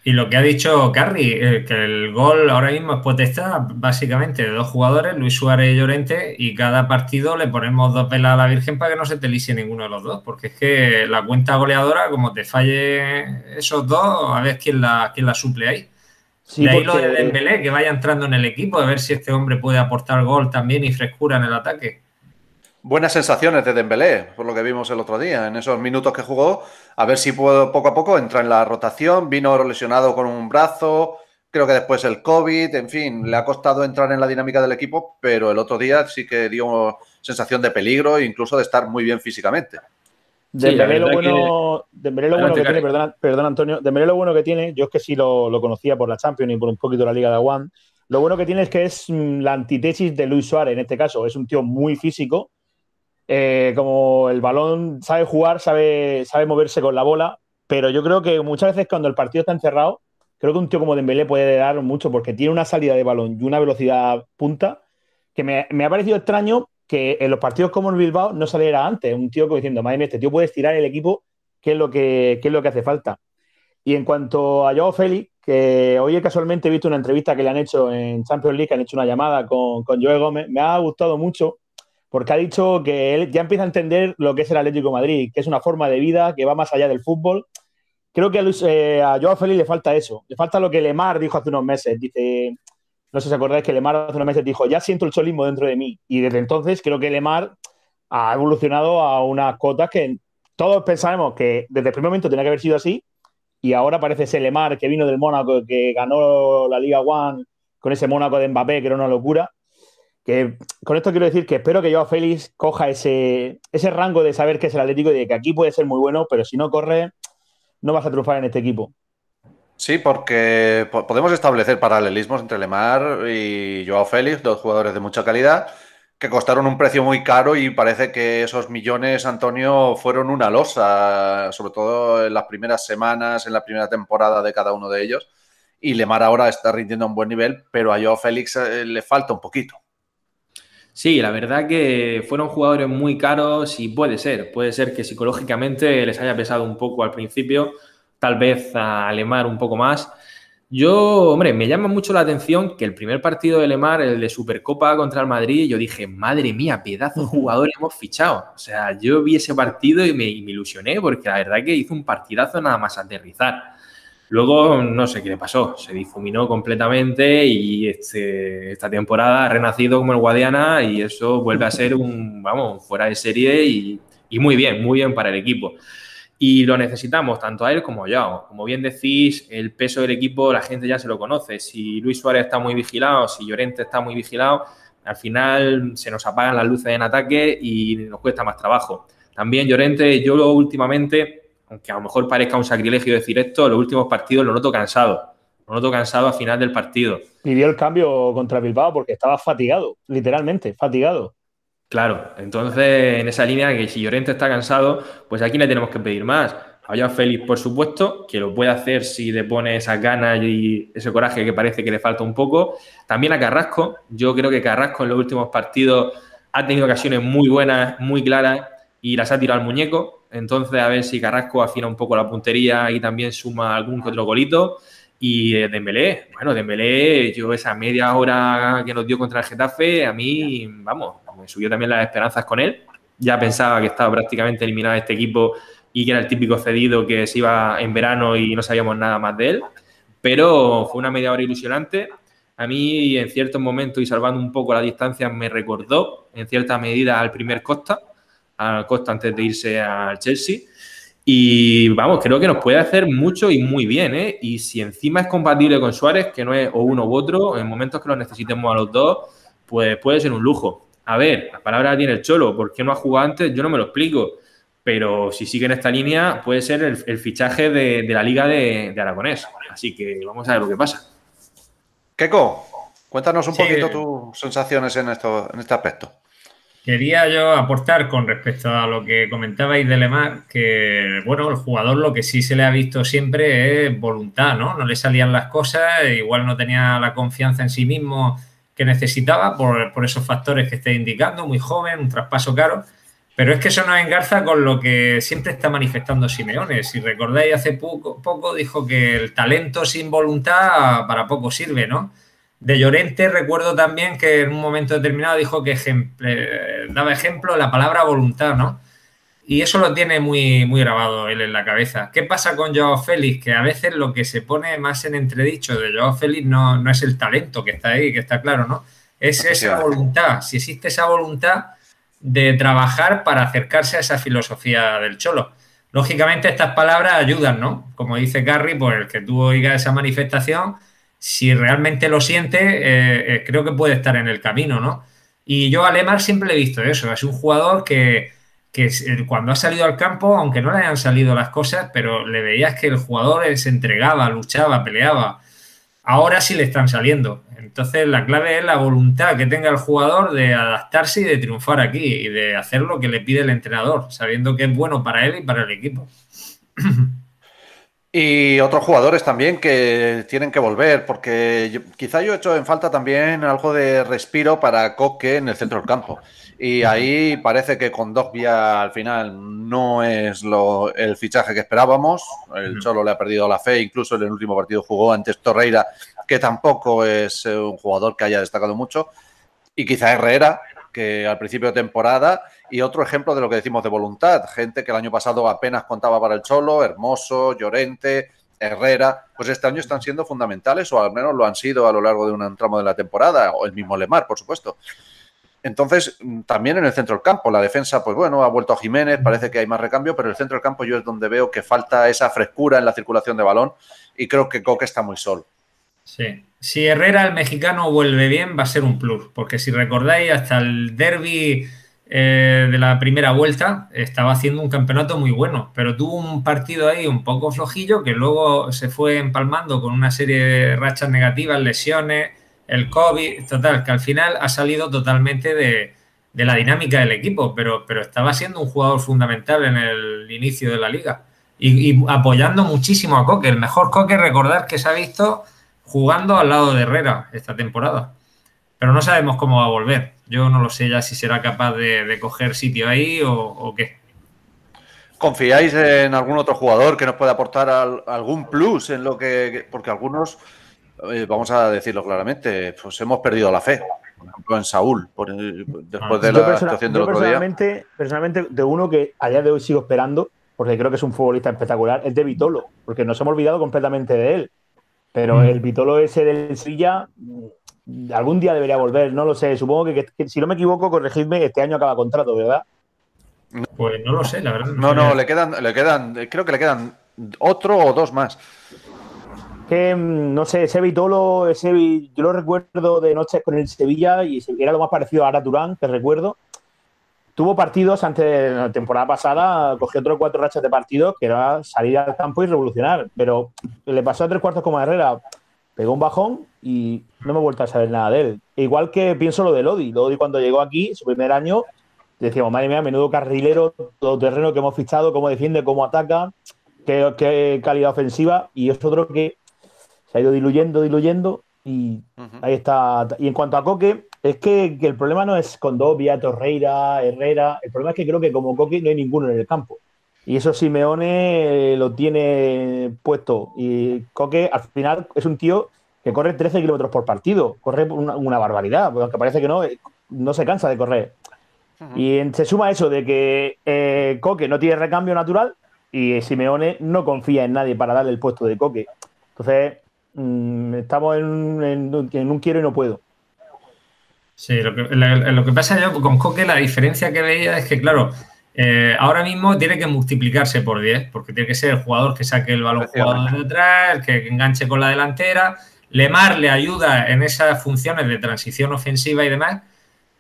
S6: Y lo que ha dicho Carri, eh, que el gol ahora mismo es potestad básicamente de dos jugadores, Luis Suárez y Llorente, y cada partido le ponemos dos velas a la Virgen para que no se te lise ninguno de los dos, porque es que la cuenta goleadora, como te falle esos dos, a ver quién la, quién la suple ahí. Sí, de ahí lo de Dembélé, que vaya entrando en el equipo, a ver si este hombre puede aportar gol también y frescura en el ataque
S3: buenas sensaciones de Dembélé, por lo que vimos el otro día, en esos minutos que jugó, a ver si puedo, poco a poco entra en la rotación, vino lesionado con un brazo, creo que después el COVID, en fin, le ha costado entrar en la dinámica del equipo, pero el otro día sí que dio sensación de peligro e incluso de estar muy bien físicamente.
S9: Dembélé lo bueno, que... lo bueno que tiene, perdón, Antonio, Dembélé lo bueno que tiene, yo es que sí lo, lo, conocía por la Champions y por un poquito la Liga de One, lo bueno que tiene es que es mm, la antítesis de Luis Suárez en este caso, es un tío muy físico, eh, como el balón sabe jugar, sabe, sabe moverse con la bola, pero yo creo que muchas veces cuando el partido está encerrado, creo que un tío como Dembélé puede dar mucho porque tiene una salida de balón y una velocidad punta que me, ha parecido extraño que en los partidos como el Bilbao no saliera antes. Un tío como diciendo, madre mía, este tío puede estirar el equipo, ¿qué es lo que, es lo que hace falta? Y en cuanto a Joao Félix, que hoy casualmente he visto una entrevista que le han hecho en Champions League, han hecho una llamada con, con Gómez, me ha gustado mucho porque ha dicho que él ya empieza a entender lo que es el Atlético Madrid, que es una forma de vida que va más allá del fútbol. Creo que a, Luis, eh, a Joao Félix le falta eso, le falta lo que Lemar dijo hace unos meses. Dice, no sé si acordáis que Lemar hace unos meses dijo, ya siento el cholismo dentro de mí. Y desde entonces creo que Lemar ha evolucionado a unas cotas que todos pensábamos que desde el primer momento tenía que haber sido así. Y ahora parece ser Lemar que vino del Mónaco, que ganó la Liga One con ese Mónaco de Mbappé, que era una locura que con esto quiero decir que espero que Joao Félix coja ese, ese rango de saber que es el Atlético y de que aquí puede ser muy bueno, pero si no corre, no vas a triunfar en este equipo.
S3: Sí, porque podemos establecer paralelismos entre Lemar y Joao Félix, dos jugadores de mucha calidad, que costaron un precio muy caro y parece que esos millones, Antonio, fueron una losa, sobre todo en las primeras semanas, en la primera temporada de cada uno de ellos. Y Lemar ahora está rindiendo a un buen nivel, pero a Joao Félix eh, le falta un poquito.
S8: Sí, la verdad que fueron jugadores muy caros y puede ser, puede ser que psicológicamente les haya pesado un poco al principio, tal vez a Lemar un poco más, Yo, hombre, me llama mucho la atención que el primer partido de Lemar, el de Supercopa contra el Madrid, yo dije, madre mía, pedazo de jugador hemos fichado. O sea, yo vi ese partido y me, ilusioné porque la verdad que hizo un partidazo nada más aterrizar. Luego, no sé qué le pasó, se difuminó completamente y este, esta temporada ha renacido como el Guadiana y eso vuelve a ser un, vamos, fuera de serie y, y muy bien, muy bien para el equipo. Y lo necesitamos tanto a él como a Yao. Como bien decís, el peso del equipo la gente ya se lo conoce. Si Luis Suárez está muy vigilado, si Llorente está muy vigilado, al final se nos apagan las luces en ataque y nos cuesta más trabajo. También Llorente, yo últimamente, aunque a lo mejor parezca un sacrilegio decir esto, los últimos partidos lo noto cansado. Lo noto cansado al final del partido.
S9: Pidió el cambio contra Bilbao porque estaba fatigado, literalmente, fatigado.
S8: Claro, entonces en esa línea que si Llorente está cansado, pues aquí le tenemos que pedir más. A Félix, por supuesto, que lo puede hacer si le pone esa ganas y ese coraje que parece que le falta un poco. También a Carrasco. Yo creo que Carrasco en los últimos partidos ha tenido ocasiones muy buenas, muy claras y las ha tirado al muñeco. Entonces, a ver si Carrasco afina un poco la puntería y también suma algún otro golito. Y eh, Dembélé, bueno, Dembélé, yo esa media hora que nos dio contra el Getafe, a mí, vamos, me subió también las esperanzas con él. Ya pensaba que estaba prácticamente eliminado este equipo y que era el típico cedido que se iba en verano y no sabíamos nada más de él. Pero fue una media hora ilusionante. A mí, en ciertos momentos y salvando un poco la distancia, me recordó en cierta medida al primer Costa, al Costa antes de irse al Chelsea. Y vamos, creo que nos puede hacer mucho y muy bien, ¿eh? Y si encima es compatible con Suárez, que no es o uno u otro, en momentos que lo necesitemos a los dos, pues puede ser un lujo a ver, la palabra tiene el Cholo, ¿por qué no ha jugado antes? Yo no me lo explico. Pero si sigue en esta línea, puede ser el, fichaje de, la Liga de, Aragonés. Así que vamos a ver lo que pasa.
S3: Keco, cuéntanos un poquito tus sensaciones en, esto, en este aspecto.
S6: Quería yo aportar con respecto a lo que comentabais de Lemar, que bueno, el jugador lo que sí se le ha visto siempre es voluntad, ¿no? No le salían las cosas, igual no tenía la confianza en sí mismo que necesitaba por, esos factores que estoy indicando, muy joven, un traspaso caro. Pero es que eso nos engarza con lo que siempre está manifestando Simeone. Si recordáis, hace poco, poco dijo que el talento sin voluntad para poco sirve, ¿no? De Llorente recuerdo también que en un momento determinado dijo que daba ejemplo la palabra voluntad, ¿no? Y eso lo tiene muy, muy grabado él en la cabeza. ¿Qué pasa con Joao Félix? Que a veces lo que se pone más en entredicho de Joao Félix no, no es el talento que está ahí, que está claro, ¿no? Es esa voluntad, si existe esa voluntad de trabajar para acercarse a esa filosofía del cholo. Lógicamente estas palabras ayudan, ¿no? Como dice Carrie, pues el que tú oigas esa manifestación, si realmente lo siente, eh, eh, creo que puede estar en el camino, ¿no? Y yo a Lemar siempre he visto eso, es un jugador que que cuando ha salido al campo, aunque no le hayan salido las cosas, pero le veías que el jugador se entregaba, luchaba, peleaba. Ahora sí le están saliendo. Entonces la clave es la voluntad que tenga el jugador de adaptarse y de triunfar aquí y de hacer lo que le pide el entrenador, sabiendo que es bueno para él y para el equipo.
S3: Y otros jugadores también que tienen que volver, porque quizá yo he hecho en falta también algo de respiro para Coque en el centro del campo. Y ahí parece que con Dogbia al final no es lo, el fichaje que esperábamos. El Cholo le ha perdido la fe, incluso en el último partido jugó antes Torreira, que tampoco es eh, un jugador que haya destacado mucho. Y quizá Herrera, que al principio de temporada, y otro ejemplo de lo que decimos de voluntad. Gente que el año pasado apenas contaba para el Cholo, Hermoso, Llorente, Herrera, pues este año están siendo fundamentales, o al menos lo han sido a lo largo de un tramo de la temporada, o el mismo Lemar, por supuesto. Entonces, mm, también en el centro del campo, la defensa, pues bueno, ha vuelto a Jiménez, parece que hay más recambio, pero el centro del campo yo es donde veo que falta esa frescura en la circulación de balón y creo que Coque está muy solo.
S6: Sí. Si Herrera, el mexicano, vuelve bien, va a ser un plus, porque si recordáis, hasta el derby eh, de la primera vuelta estaba haciendo un campeonato muy bueno, pero tuvo un partido ahí un poco flojillo que luego se fue empalmando con una serie de rachas negativas, lesiones el COVID, total, que al final ha salido totalmente de, la dinámica del equipo, pero, pero estaba siendo un jugador fundamental en el inicio de la liga y, apoyando muchísimo a Coque. El mejor Coque, recordar que se ha visto jugando al lado de Herrera esta temporada, pero no sabemos cómo va a volver. Yo no lo sé ya si será capaz de, coger sitio ahí o, qué.
S3: ¿Confiáis en algún otro jugador que nos pueda aportar algún plus en lo que. Porque algunos, eh, vamos a decirlo claramente, pues hemos perdido la fe. Por ejemplo, en Saúl, después de la situación del otro
S9: personalmente, día. Personalmente, de uno que a día de hoy sigo esperando, porque creo que es un futbolista espectacular, es de Vitolo, porque nos hemos olvidado completamente de él. Pero mm. el Vitolo ese del Silla, algún día debería volver, no lo sé. Supongo que, si no me equivoco, corregidme, este año acaba contrato, ¿verdad?
S6: Pues no lo sé, la verdad.
S3: No, no, le quedan, le quedan, creo que le quedan otro o dos más.
S9: Que mm, no sé, ese Vitolo, ese, yo lo recuerdo de noches con el Sevilla y era lo más parecido a Ara Durán, que recuerdo. Tuvo partidos antes de la temporada pasada, cogió otros cuatro rachas de partidos, que era salir al campo y revolucionar. Pero le pasó a tres cuartos como a Herrera, pegó un bajón y no me he vuelto a saber nada de él. Igual que pienso lo de Lodi. Lodi cuando llegó aquí, su primer año, decíamos, madre mía, menudo carrilero, todo terreno que hemos fichado, cómo defiende, cómo ataca, qué, calidad ofensiva. Y es otro que se ha ido diluyendo, diluyendo. Y ahí está. Y en cuanto a Coque, es que, el problema no es con Dobia, Torreira, Herrera. El problema es que creo que como Coque no hay ninguno en el campo. Y eso Simeone lo tiene puesto. Y Coque al final es un tío que corre 13 kilómetros por partido. Corre una, una barbaridad, porque aunque parece que no, no se cansa de correr. Y se suma eso de que eh, Coque no tiene recambio natural y Simeone no confía en nadie para darle el puesto de Coque. Entonces, mm, estamos en, en, un quiero y no puedo.
S6: Sí, lo que, lo que pasa yo con Coque, la diferencia que veía es que, claro, eh, ahora mismo tiene que multiplicarse por 10, porque tiene que ser el jugador que saque el balón jugado de detrás, que enganche con la delantera. Lemar le ayuda en esas funciones de transición ofensiva y demás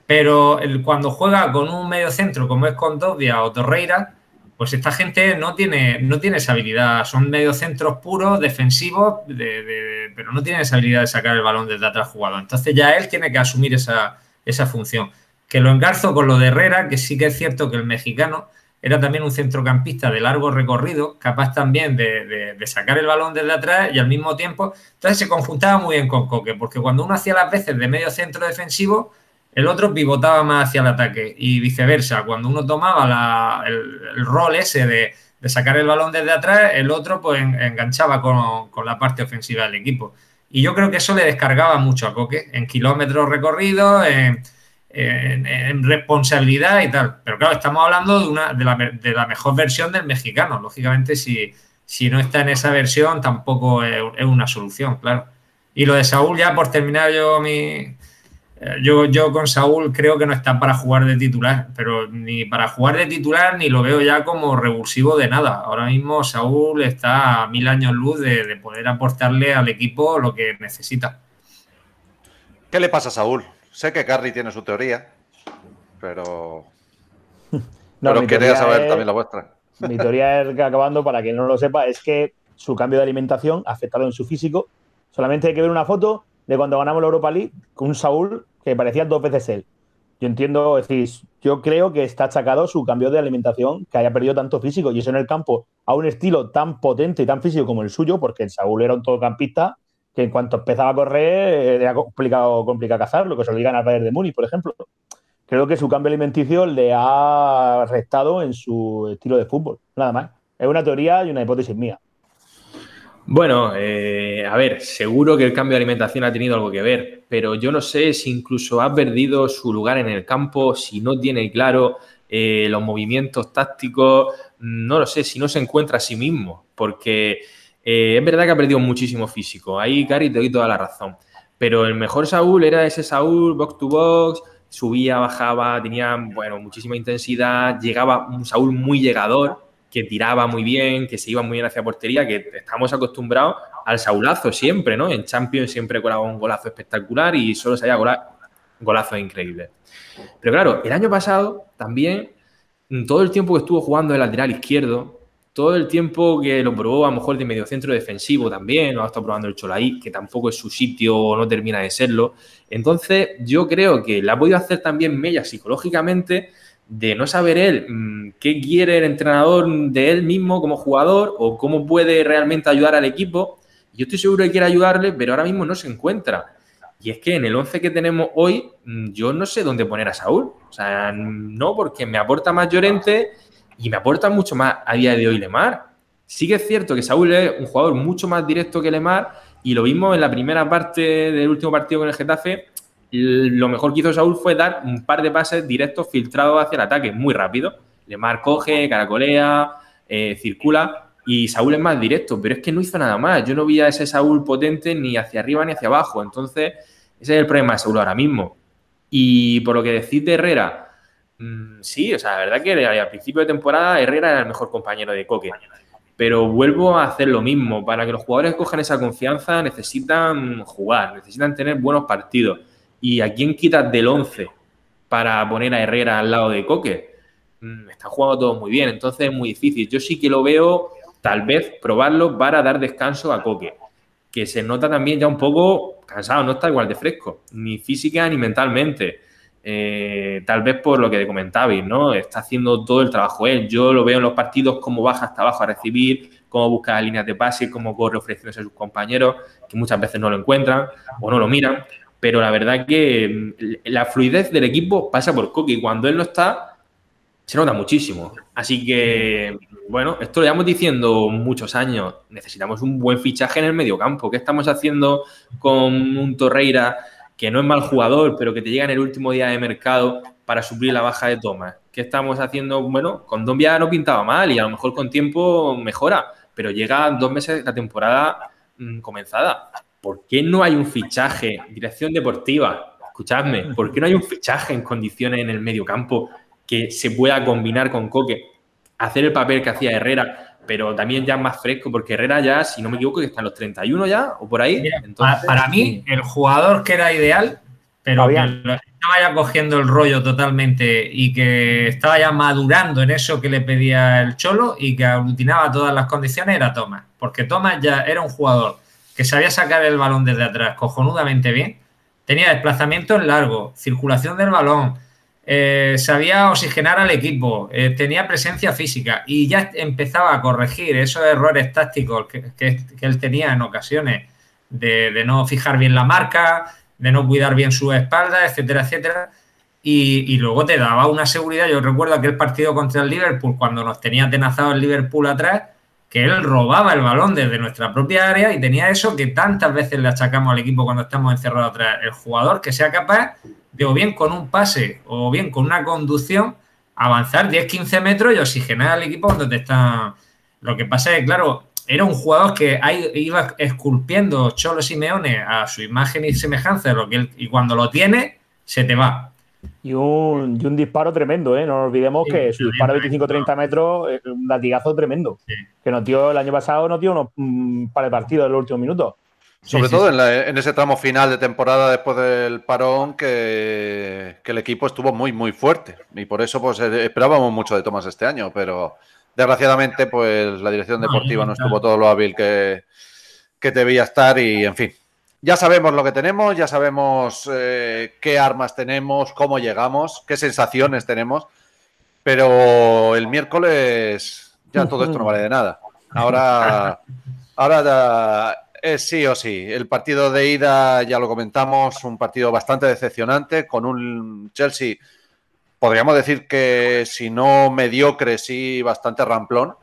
S6: pero cuando juega con un medio centro como es Condovia o Torreira, pues esta gente no tiene, no tiene esa habilidad. Son mediocentros puros, defensivos, pero no tienen esa habilidad de sacar el balón desde atrás jugado. Entonces ya él tiene que asumir esa, función. Que lo engarzo con lo de Herrera, que sí que es cierto que el mexicano era también un centrocampista de largo recorrido, capaz también de, de, sacar el balón desde atrás y al mismo tiempo. Entonces se conjuntaba muy bien con Coque, porque cuando uno hacía las veces de medio centro defensivo, el otro pivotaba más hacia el ataque y viceversa. Cuando uno tomaba el, rol ese de, sacar el balón desde atrás, el otro pues enganchaba con, la parte ofensiva del equipo. Y yo creo que eso le descargaba mucho a Coque en kilómetros recorridos, en, responsabilidad y tal. Pero claro, estamos hablando de, una, de, la, mejor versión del mexicano. Lógicamente, si, si no está en esa versión, tampoco es, una solución, claro. Y lo de Saúl, ya por terminar yo mi, eh, yo, yo con Saúl creo que no está para jugar de titular, pero ni para jugar de titular ni lo veo ya como revulsivo de nada. Ahora mismo Saúl está a mil años luz de, poder aportarle al equipo lo que necesita.
S3: ¿Qué le pasa a Saúl? Sé que Carly tiene su teoría, pero. No, quería saber también la vuestra.
S9: Mi teoría es que, acabando, para quien no lo sepa, es que su cambio de alimentación ha afectado en su físico. Solamente hay que ver una foto de cuando ganamos la Europa League con un Saúl que parecía dos veces él. Yo entiendo, es decir, yo creo que está achacado su cambio de alimentación, que haya perdido tanto físico y eso en el campo a un estilo tan potente y tan físico como el suyo, porque el Saúl era un todocampista que en cuanto empezaba a correr era complicado, complicado cazarlo, que se lo digan al Bayern de Múnich, por ejemplo. Creo que su cambio alimenticio le ha restado en su estilo de fútbol, nada más. Es una teoría y una hipótesis mía.
S8: Bueno, eh, a ver, seguro que el cambio de alimentación ha tenido algo que ver, pero yo no sé si incluso ha perdido su lugar en el campo, si no tiene claro eh, los movimientos tácticos, no lo sé, si no se encuentra a sí mismo, porque eh, es verdad que ha perdido muchísimo físico, ahí Cari te doy toda la razón, pero el mejor Saúl era ese Saúl box to box, subía, bajaba, tenía, bueno, muchísima intensidad, llegaba un Saúl muy llegador, que tiraba muy bien, que se iba muy bien hacia portería, que estamos acostumbrados al saulazo siempre, ¿no? En Champions siempre colaba un golazo espectacular y solo se había golazos increíbles. Pero claro, el año pasado también, todo el tiempo que estuvo jugando de lateral izquierdo, todo el tiempo que lo probó a lo mejor de mediocentro defensivo también, o ha estado probando el Cholaí, que tampoco es su sitio o no termina de serlo. Entonces, yo creo que le ha podido hacer también mella psicológicamente de no saber él mm, qué quiere el entrenador de él mismo como jugador o cómo puede realmente ayudar al equipo. Yo estoy seguro que quiere ayudarle, pero ahora mismo no se encuentra. Y es que en el 11 que tenemos hoy, mm, yo no sé dónde poner a Saúl. O sea, no, porque me aporta más Llorente y me aporta mucho más a día de hoy Lemar. Sí que es cierto que Saúl es un jugador mucho más directo que Lemar y lo vimos en la primera parte del último partido con el Getafe. Lo mejor que hizo Saúl fue dar un par de pases directos filtrados hacia el ataque, muy rápido. Lemar coge, caracolea, eh, circula y Saúl es más directo, pero es que no hizo nada más. Yo no vi a ese Saúl potente ni hacia arriba ni hacia abajo. Entonces, ese es el problema de Saúl ahora mismo. Y por lo que decís de Herrera, mm, sí, o sea, la verdad que al principio de temporada Herrera era el mejor compañero de Coque. Pero vuelvo a hacer lo mismo. Para que los jugadores cojan esa confianza necesitan jugar, necesitan tener buenos partidos. ¿Y a quién quitas del 11 para poner a Herrera al lado de Coque? Mm, están jugando todos muy bien, entonces es muy difícil. Yo sí que lo veo, tal vez, probarlo para dar descanso a Coque, que se nota también ya un poco cansado, no está igual de fresco, ni física ni mentalmente. Eh, tal vez por lo que comentabais, ¿no? Está haciendo todo el trabajo él. Yo lo veo en los partidos cómo baja hasta abajo a recibir, cómo busca líneas de pase, cómo corre ofreciéndose a sus compañeros, que muchas veces no lo encuentran o no lo miran. Pero la verdad que mm, la fluidez del equipo pasa por Coque y cuando él no está, se nota muchísimo. Así que, bueno, esto lo llevamos diciendo muchos años. Necesitamos un buen fichaje en el mediocampo. ¿Qué estamos haciendo con un Torreira? Que no es mal jugador, pero que te llega en el último día de mercado para suplir la baja de Thomas. ¿Qué estamos haciendo? Bueno, con Dombia no pintaba mal y a lo mejor con tiempo mejora, pero llega dos meses la temporada mm, comenzada. ¿Por qué no hay un fichaje? Dirección deportiva, escuchadme, ¿por qué no hay un fichaje en condiciones en el medio campo que se pueda combinar con Coque? Hacer el papel que hacía Herrera, pero también ya más fresco, porque Herrera ya, si no me equivoco, que está en los 31 ya, o por ahí.
S6: para, mí, el jugador que era ideal, pero que estaba ya cogiendo el rollo totalmente y que estaba ya madurando en eso que le pedía el Cholo y que aglutinaba todas las condiciones, era Tomás. Porque Tomás ya era un jugador que sabía sacar el balón desde atrás cojonudamente bien, tenía desplazamiento en largo, circulación del balón, eh, sabía oxigenar al equipo, eh, tenía presencia física y ya empezaba a corregir esos errores tácticos que, él tenía en ocasiones de, no fijar bien la marca, de no cuidar bien su espalda, etcétera, etcétera. Y, luego te daba una seguridad. Yo recuerdo aquel partido contra el Liverpool, cuando nos tenía atenazado el Liverpool atrás, que él robaba el balón desde nuestra propia área y tenía eso que tantas veces le achacamos al equipo cuando estamos encerrados atrás. El jugador que sea capaz o bien con un pase o bien con una conducción, avanzar 10-15 metros y oxigenar al equipo te está. Lo que pasa es que, claro, era un jugador que iba esculpiendo Cholo Simeone a su imagen y semejanza, lo que y cuando lo tiene, se te va.
S9: Y un, y un disparo tremendo, ¿eh? No nos olvidemos que su disparo de 25-30 metros es un latigazo tremendo. Que nos dio el año pasado, nos dio unos un par de partidos en los últimos minutos.
S3: Sobre todo En, ese tramo final de temporada después del parón que, el equipo estuvo muy, muy fuerte. Y por eso pues eh, esperábamos mucho de Tomás este año, pero desgraciadamente pues la dirección deportiva no, estuvo todo lo hábil que, que debía estar y en fin. Ya sabemos lo que tenemos, ya sabemos eh, qué armas tenemos, cómo llegamos, qué sensaciones tenemos, pero el miércoles ya todo esto no vale de nada. Ahora, ahora sí o sí. El partido de ida, ya lo comentamos, un partido bastante decepcionante, con un Chelsea, podríamos decir que si no mediocre, sí bastante ramplón,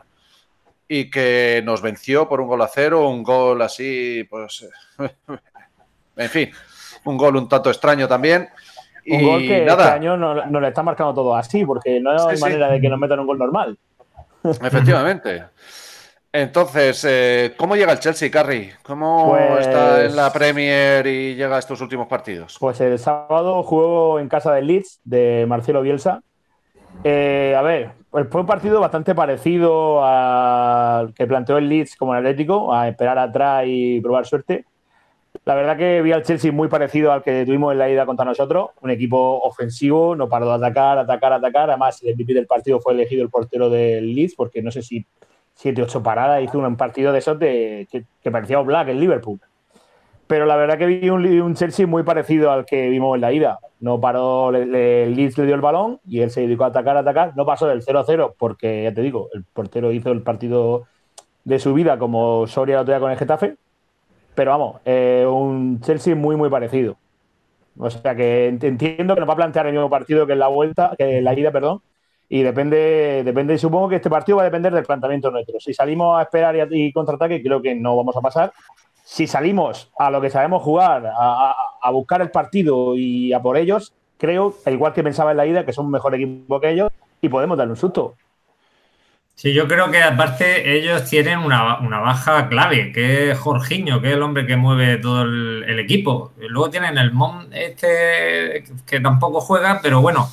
S3: y que nos venció por un gol a cero, un gol así, pues, en fin, un gol un tanto extraño también.
S9: Un y gol que nada. este año no, le está marcando todo así, porque no hay manera de que nos metan un gol normal.
S3: Efectivamente. Entonces, eh, ¿cómo llega el Chelsea, Carrie? ¿Cómo pues está en la Premier y llega a estos últimos partidos?
S9: Pues el sábado jugó en casa del Leeds de Marcelo Bielsa. Eh, a ver, pues fue un partido bastante parecido al que planteó el Leeds como el Atlético, a esperar atrás y probar suerte. La verdad que vi al Chelsea muy parecido al que tuvimos en la ida contra nosotros, un equipo ofensivo, no paró de atacar, atacar, atacar. Además, el MVP del partido fue elegido el portero del Leeds, porque no sé si siete, ocho paradas, hizo un partido de esos de, que, parecía Black en Liverpool. Pero la verdad que vi un, Chelsea muy parecido al que vimos en la ida. No paró, el Leeds le dio el balón y él se dedicó a atacar, a atacar. No pasó del 0-0 porque, ya te digo, el portero hizo el partido de su vida como Soria la otra con el Getafe. Pero vamos, eh, un Chelsea muy, muy parecido. O sea que entiendo que nos va a plantear el mismo partido que en la vuelta, que en la ida, perdón, y depende, depende, supongo que este partido va a depender del planteamiento nuestro. Si salimos a esperar y, contraataque, creo que no vamos a pasar. Si salimos a lo que sabemos jugar, a, buscar el partido y a por ellos, creo, igual que pensaba en la ida, que son un mejor equipo que ellos y podemos darle un susto.
S6: Sí, yo creo que aparte ellos tienen una, baja clave, que es Jorginho, que es el hombre que mueve todo el, equipo. luego tienen el Mon este que tampoco juega, pero bueno,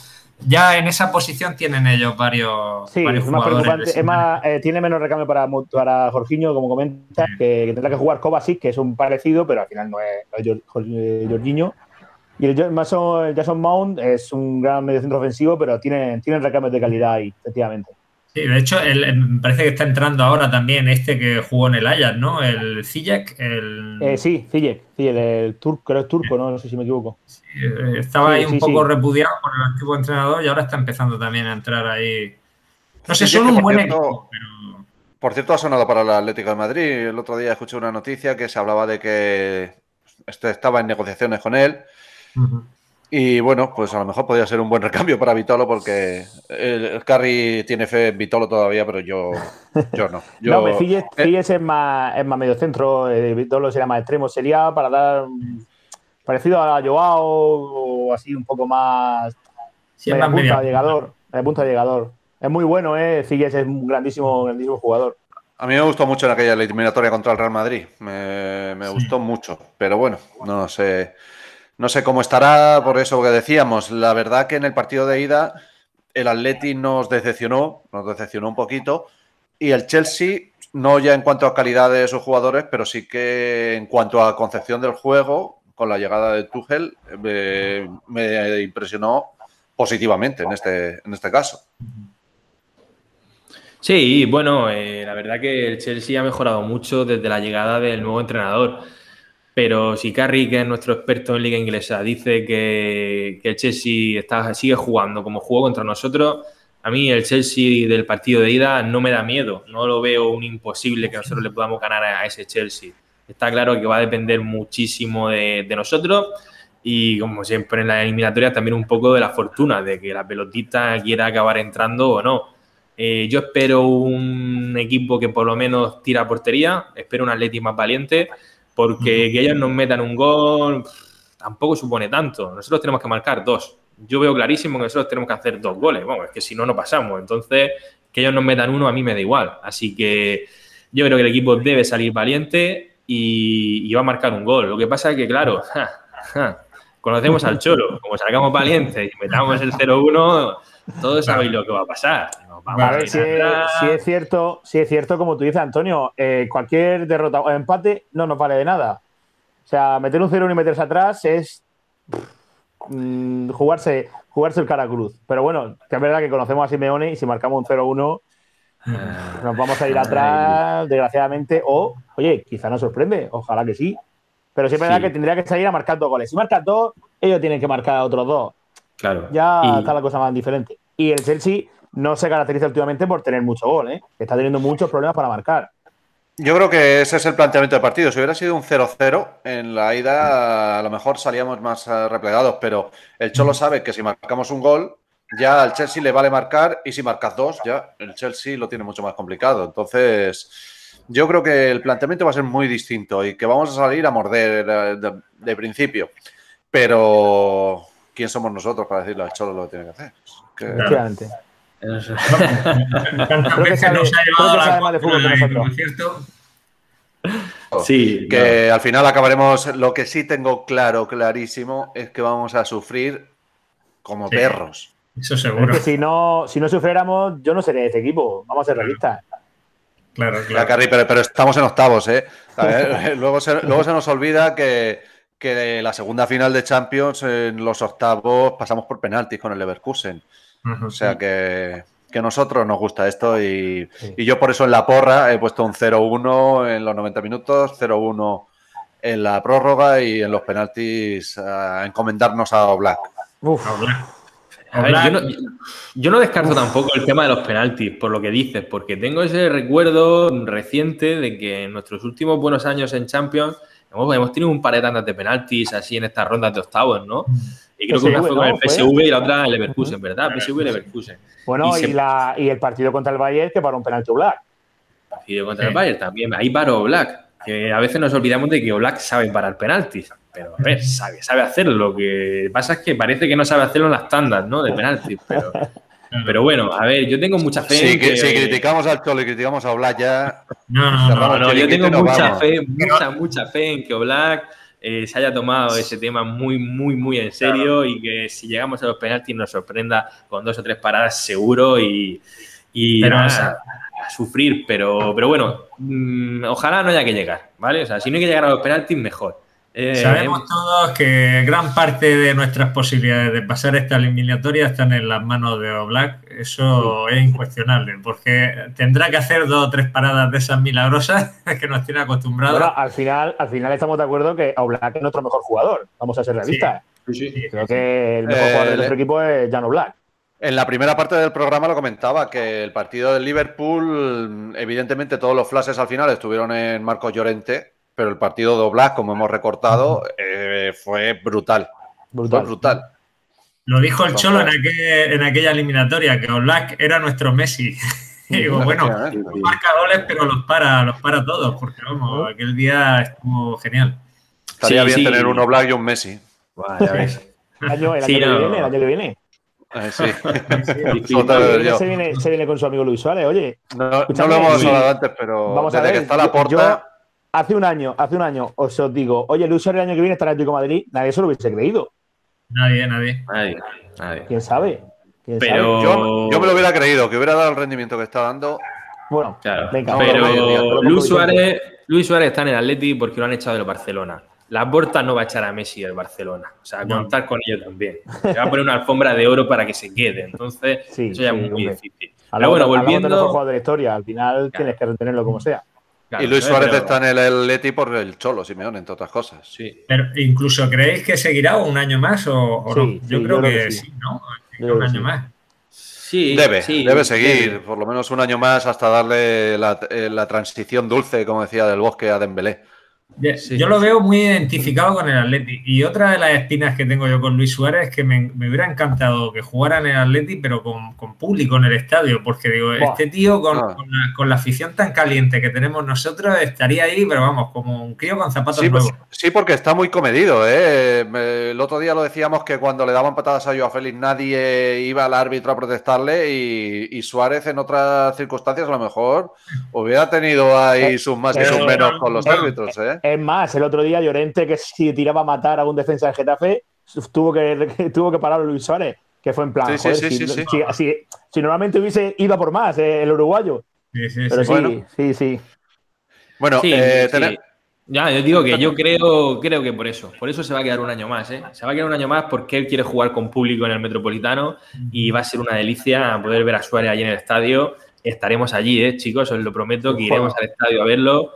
S6: ya en esa posición tienen ellos varios,
S9: sí,
S6: varios
S9: es más preocupante. Es más, eh, tiene menos recambio para, para Jorginho, como comentas, que, tendrá que jugar Kovacic, que es un parecido, pero al final no es, eh, Jorginho. Y el Jason, Mount es un gran mediocentro ofensivo, pero tiene, tiene recambios de calidad ahí, efectivamente.
S6: Sí, de hecho, me parece que está entrando ahora también este que jugó en el Ajax, ¿no? El Zijek. El...
S9: Eh, sí, Zijek, el turco, creo que es turco, ¿no? No sé si me equivoco.
S6: Eh, estaba ahí un poco repudiado por el antiguo entrenador y ahora está empezando también a entrar ahí. No sé, son un buen equipo, pero...
S3: Por cierto, ha sonado para el Atlético de Madrid. El otro día escuché una noticia que se hablaba de que este estaba en negociaciones con él. Y bueno, pues a lo mejor podría ser un buen recambio para Vitolo porque el, Carry tiene fe en Vitolo todavía, pero yo, yo no. Yo,
S9: no, Filles, eh, es, más, es más medio centro, eh, Vitolo sería más extremo. Sería para dar parecido a Joao o así un poco más. Sí, más punta, llegador, punta llegador. Es muy bueno, ¿eh? Filles es un grandísimo, grandísimo jugador.
S3: A mí me gustó mucho en aquella eliminatoria contra el Real Madrid. Me, me gustó mucho. Pero bueno, no sé. No sé cómo estará, por eso que decíamos. La verdad que en el partido de ida el Atleti nos decepcionó, nos decepcionó un poquito. Y el Chelsea, no ya en cuanto a calidad de sus jugadores, pero sí que en cuanto a concepción del juego, con la llegada de Tuchel, me, impresionó positivamente en este, en este caso.
S8: Sí, bueno, eh, la verdad que el Chelsea ha mejorado mucho desde la llegada del nuevo entrenador. Pero si Carrie, que es nuestro experto en liga inglesa, dice que, el Chelsea sigue jugando como jugó contra nosotros, a mí el Chelsea del partido de ida no me da miedo. No lo veo un imposible que nosotros le podamos ganar a, ese Chelsea. Está claro que va a depender muchísimo de, nosotros y como siempre en la eliminatoria también un poco de la fortuna, de que la pelotita quiera acabar entrando o no. Eh, yo espero un equipo que por lo menos tira portería, espero un Atleti más valiente porque que ellos nos metan un gol tampoco supone tanto. Nosotros tenemos que marcar dos. Yo veo clarísimo que nosotros tenemos que hacer dos goles. Bueno, es que si no, no pasamos. Entonces, que ellos nos metan uno a mí me da igual. Así que yo creo que el equipo debe salir valiente y, va a marcar un gol. Lo que pasa es que, claro, conocemos al Cholo. Como salgamos valientes y metamos el 0-1, todos sabéis lo que va a pasar.
S9: Si, es, cierto, si es cierto, como tú dices, Antonio, eh, cualquier derrota o empate no nos vale de nada. O sea, meter un 0 y meterse atrás es mm, jugarse, jugarse el cara cruz. Pero bueno, que es verdad que conocemos a Simeone y si marcamos un 0-1 nos vamos a ir atrás, desgraciadamente, o, oye, quizá nos sorprende, ojalá que sí. Pero sí es verdad que tendría que salir a marcar dos goles. Si marcas dos, ellos tienen que marcar otros dos.
S8: Claro.
S9: Ya está la cosa más diferente. Y el Chelsea no se caracteriza últimamente por tener mucho gol, ¿eh? Está teniendo muchos problemas para marcar.
S3: Yo creo que ese es el planteamiento del partido. Si hubiera sido un 0-0 en la ida, a lo mejor salíamos más eh, replegados, pero el Cholo sabe que si marcamos un gol, ya al Chelsea le vale marcar y si marcas dos, ya el Chelsea lo tiene mucho más complicado. Entonces, yo creo que el planteamiento va a ser muy distinto y que vamos a salir a morder eh, de, principio. Pero, ¿quién somos nosotros para decirle al Cholo lo que tiene que hacer?
S9: Efectivamente.
S3: Sí, que al final acabaremos. Lo que sí tengo claro, clarísimo, es que vamos a sufrir como perros.
S6: Eso seguro.
S9: si no, si no sufriéramos, yo no sería de este equipo. Vamos a ser realistas.
S6: Claro, claro.
S3: pero, estamos en octavos, ¿eh? luego, se, luego se nos olvida que, que la segunda final de Champions, en los octavos, pasamos por penaltis con el Leverkusen o sea que, a nosotros nos gusta esto y, yo por eso en la porra he puesto un 0-1 en los 90 minutos, 0-1 en la prórroga y en los penaltis a encomendarnos a Black.
S8: yo, no, descarto tampoco el tema de los penaltis, por lo que dices, porque tengo ese recuerdo reciente de que en nuestros últimos buenos años en Champions Hemos, tenido un par de tandas de penaltis así en estas rondas de octavos, ¿no? Y creo que una fue con el PSV y la otra el Leverkusen, ¿verdad? PSV y Leverkusen.
S9: Bueno, y, la, y, el partido contra el Bayern que para un penalti Black.
S8: El partido contra el Bayern también. Ahí paró Black. Que a veces nos olvidamos de que Black sabe parar penaltis. Pero a ver, sabe, sabe hacerlo. Lo que pasa es que parece que no sabe hacerlo en las tandas, ¿no? De penaltis. Pero, pero bueno, a ver, yo tengo mucha fe.
S3: Sí, en que, si criticamos al Cholo y criticamos a Oblak ya.
S8: No, no, no, yo tengo mucha fe, mucha, mucha fe en que Oblak eh, se haya tomado ese tema muy, muy, muy en serio y que si llegamos a los penaltis nos sorprenda con dos o tres paradas seguro y, y a, sufrir. Pero, pero bueno, mm, ojalá no haya que llegar, ¿vale? O sea, si no hay que llegar a los penaltis, mejor.
S6: Eh, Sabemos todos que gran parte de nuestras posibilidades de pasar esta eliminatoria están en las manos de Oblak. Eso es incuestionable, porque tendrá que hacer dos o tres paradas de esas milagrosas que nos tiene acostumbrados.
S9: Bueno, al final, al final estamos de acuerdo que Oblak es nuestro mejor jugador. Vamos a ser realistas. Creo que el mejor jugador de nuestro eh, equipo es Jan Oblak.
S3: En la primera parte del programa lo comentaba, que el partido del Liverpool, evidentemente todos los flashes al final estuvieron en Marcos Llorente, pero el partido de Oblak, como hemos recortado, eh, fue brutal. Brutal. brutal.
S6: Lo dijo el Cholo en, aquella eliminatoria, que Oblak era nuestro Messi. y digo, bueno, marca goles, pero los para, los para todos, porque vamos, aquel día estuvo genial.
S3: Estaría bien tener un Oblak y un Messi.
S9: ya ves. El año, que viene, el año que viene.
S3: Eh, sí.
S9: se, viene, se viene con su amigo Luis Suárez, oye.
S3: No, no lo hemos hablado antes, pero
S9: vamos a ver, que está la puerta hace un año, hace un año, os, os digo, oye, Luis el año que viene estará en Atlético Madrid, nadie se lo hubiese creído.
S6: Nadie, nadie.
S8: Nadie,
S9: ¿Quién sabe?
S3: pero Yo, me lo hubiera creído, que hubiera dado el rendimiento que está dando.
S9: Bueno,
S8: venga, pero Luis Suárez, Luis Suárez está en el Atleti porque lo han echado del Barcelona. La Porta no va a echar a Messi del Barcelona. O sea, contar con ello también. Se va a poner una alfombra de oro para que se quede. Entonces, eso ya es muy difícil.
S9: Pero bueno, volviendo. El mejor jugador de la historia. Al final tienes que retenerlo como sea
S3: y Luis Suárez está en el Atleti por el Cholo, Simeón, entre otras cosas.
S6: Sí. Pero incluso creéis que seguirá un año más o, no? Yo, creo, que, sí, ¿no? un año más.
S3: Sí, debe, debe seguir, por lo menos un año más hasta darle la, eh, la, transición dulce, como decía, del bosque a Dembélé.
S6: Yo lo veo muy identificado con el Atleti. Y otra de las espinas que tengo yo con Luis Suárez es que me, hubiera encantado que jugara en el Atleti, pero con, público en el estadio. Porque digo, este tío ah. con, la, afición tan caliente que tenemos nosotros estaría ahí, pero vamos, como un crío con zapatos
S3: sí,
S6: pues,
S3: nuevos. sí, porque está muy comedido. ¿eh? El otro día lo decíamos que cuando le daban patadas a Joao Félix nadie iba al árbitro a protestarle y, Suárez en otras circunstancias a lo mejor hubiera tenido ahí sus más y sus menos con los árbitros. ¿eh?
S9: Es más, el otro día Llorente, que si tiraba a matar a un defensa de Getafe, tuvo que, tuvo que parar a Luis Suárez, que fue en plan, si, normalmente hubiese ido por más eh, el uruguayo. Pero sí, sí, sí.
S3: Bueno, eh,
S8: Ya, yo digo que yo creo, creo que por eso, por eso se va a quedar un año más, ¿eh? Se va a quedar un año más porque él quiere jugar con público en el Metropolitano y va a ser una delicia poder ver a Suárez allí en el estadio. Estaremos allí, ¿eh, chicos? Os lo prometo que iremos al estadio a verlo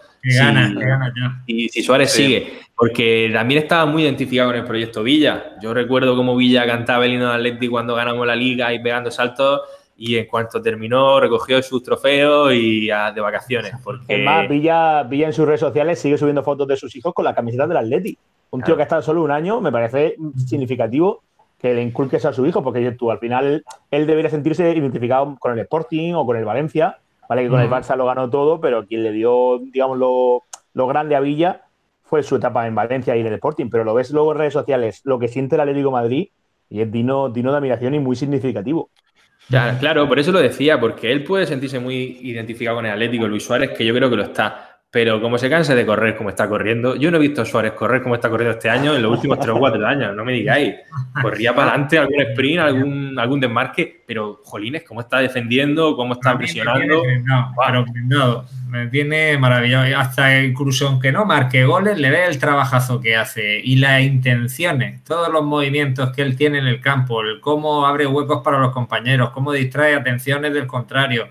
S8: y si Suárez sigue, porque también estaba muy identificado con el proyecto Villa. Yo recuerdo cómo Villa cantaba el himno de Atleti cuando ganamos la liga y pegando saltos y en cuanto terminó recogió sus trofeos y de vacaciones. Porque...
S9: Es más, Villa, Villa en sus redes sociales sigue subiendo fotos de sus hijos con la camiseta del Atleti. Un tío que ha estado solo un año me parece significativo que le inculques a su hijo, porque tú al final él debería sentirse identificado con el Sporting o con el Valencia Vale que con el Barça lo ganó todo, pero quien le dio, digamos, lo, grande a Villa fue su etapa en Valencia y en el Sporting. Pero lo ves luego en redes sociales, lo que siente el Atlético Madrid, y es digno, de admiración y muy significativo.
S8: claro, por eso lo decía, porque él puede sentirse muy identificado con el Atlético, Luis Suárez, que yo creo que lo está. Pero como se cansa de correr como está corriendo, yo no he visto a Suárez correr como está corriendo este año en los últimos 3 o 4 años, no me digáis. Corría para adelante algún sprint, algún, algún desmarque, pero jolines, cómo está defendiendo, cómo está presionando.
S6: pero blindado, me tiene maravilloso. Hasta incluso aunque no marque goles, le ve el trabajazo que hace y las intenciones, todos los movimientos que él tiene en el campo, el cómo abre huecos para los compañeros, cómo distrae atenciones del contrario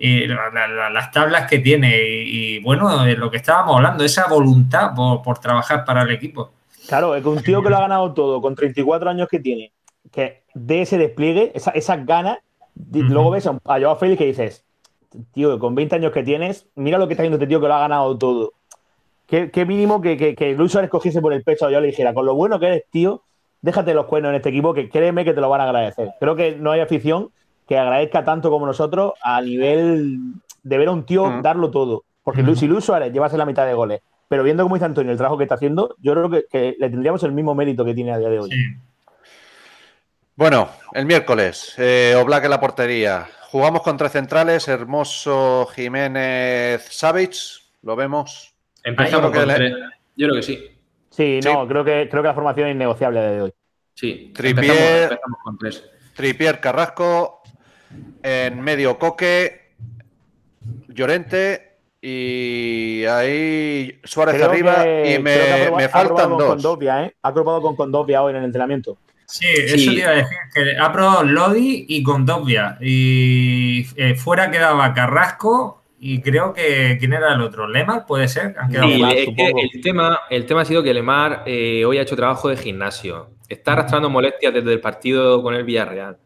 S6: y las tablas que tiene y, bueno, lo que estábamos hablando, esa voluntad por, trabajar para el equipo.
S9: Claro, es que un tío que lo ha ganado todo con 34 años que tiene, que de ese despliegue, esa, esas ganas, luego ves a Joao Félix que dices, tío, con 20 años que tienes, mira lo que está haciendo este tío que lo ha ganado todo. qué, mínimo que, que, que Luis Suárez cogiese por el pecho yo le dijera, con lo bueno que eres, tío, déjate los cuernos en este equipo, que créeme que te lo van a agradecer. Creo que no hay afición que agradezca tanto como nosotros a nivel de ver a un tío darlo todo. Porque Luis, si Luis Suárez llevase la mitad de goles, pero viendo cómo dice Antonio el trabajo que está haciendo, yo creo que, le tendríamos el mismo mérito que tiene a día de hoy.
S3: Bueno, el miércoles, eh, Oblak en la portería. Jugamos con tres centrales, Hermoso, Jiménez, Savage. ¿Lo vemos?
S8: Empezamos con tres. Yo creo que sí.
S9: Sí, no, Creo, que, creo que la formación es innegociable de hoy.
S8: Sí,
S3: Tripier, Tripier, Carrasco, en medio Coque, Llorente y ahí Suárez arriba y me, faltan dos.
S9: ¿eh? Ha probado con Condovia hoy en el entrenamiento.
S6: Sí, eso te iba a decir, que ha probado Lodi y Condovia. Y eh, fuera quedaba Carrasco y creo que ¿quién era el otro? ¿Lemar puede ser?
S8: el, tema, el tema ha sido que Lemar eh, hoy ha hecho trabajo de gimnasio. Está arrastrando molestias desde el partido con el Villarreal.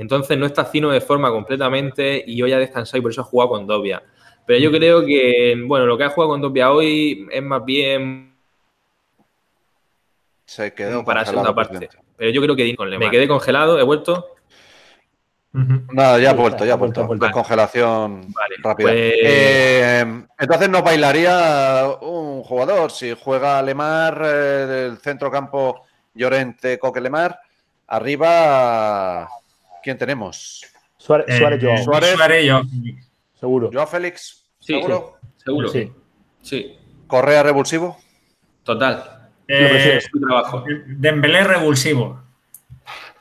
S8: Entonces no está fino de forma completamente y hoy ha descansado y por eso ha jugado con Dobia. Pero yo creo que, bueno, lo que ha jugado con Dobia hoy es más bien.
S3: Se quedó
S8: para la segunda parte. Pero yo creo que me quedé congelado, he vuelto.
S3: Nada, ya ha vuelto, ya ha vuelto. Descongelación rápida. Pues- eh, entonces nos bailaría un jugador. Si juega Lemar eh, del centro campo Llorente, Coque Lemar, arriba, ¿quién tenemos?
S9: Suárez, eh,
S3: Suárez,
S9: Suárez, Seguro.
S3: Joao Félix. ¿Seguro?
S8: seguro.
S9: Sí.
S8: sí.
S3: Correa revulsivo.
S8: Total.
S6: Eh, trabajo. Dembélé revulsivo.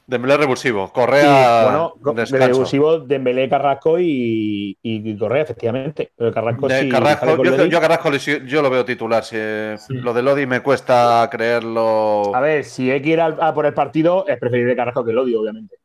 S3: Dembélé revulsivo. Correa.
S9: bueno, revulsivo, Dembélé, Carrasco y, Correa, efectivamente. Pero Carrasco sí.
S3: Carrasco, yo, Carrasco yo lo veo titular. Si, Lo de Lodi me cuesta creerlo.
S9: A ver, si hay que ir a, por el partido, es preferible Carrasco que Lodi, obviamente.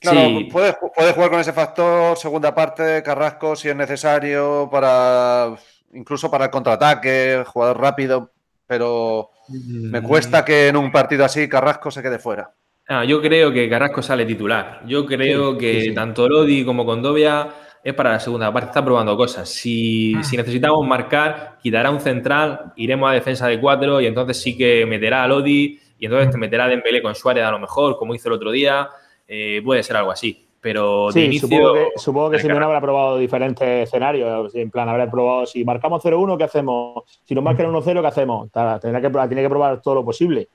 S3: Claro, puede, puede, jugar con ese factor, segunda parte, Carrasco, si es necesario, para incluso para el contraataque, jugador rápido, pero me cuesta que en un partido así Carrasco se quede fuera.
S8: Ah, yo creo que Carrasco sale titular. Yo creo que tanto Lodi como Condovia es para la segunda parte. Está probando cosas. Si, ah. si, necesitamos marcar, quitará un central, iremos a defensa de cuatro y entonces sí que meterá a Lodi y entonces te meterá a Dembélé con Suárez a lo mejor, como hizo el otro día. Eh, puede ser algo así. Pero
S9: sí, supongo que, supongo que Simón habrá probado diferentes escenarios. En plan, habrá probado si marcamos 0-1, ¿qué hacemos? Si nos marcan 1-0, ¿qué hacemos? Tendrá que, tiene que probar todo lo posible.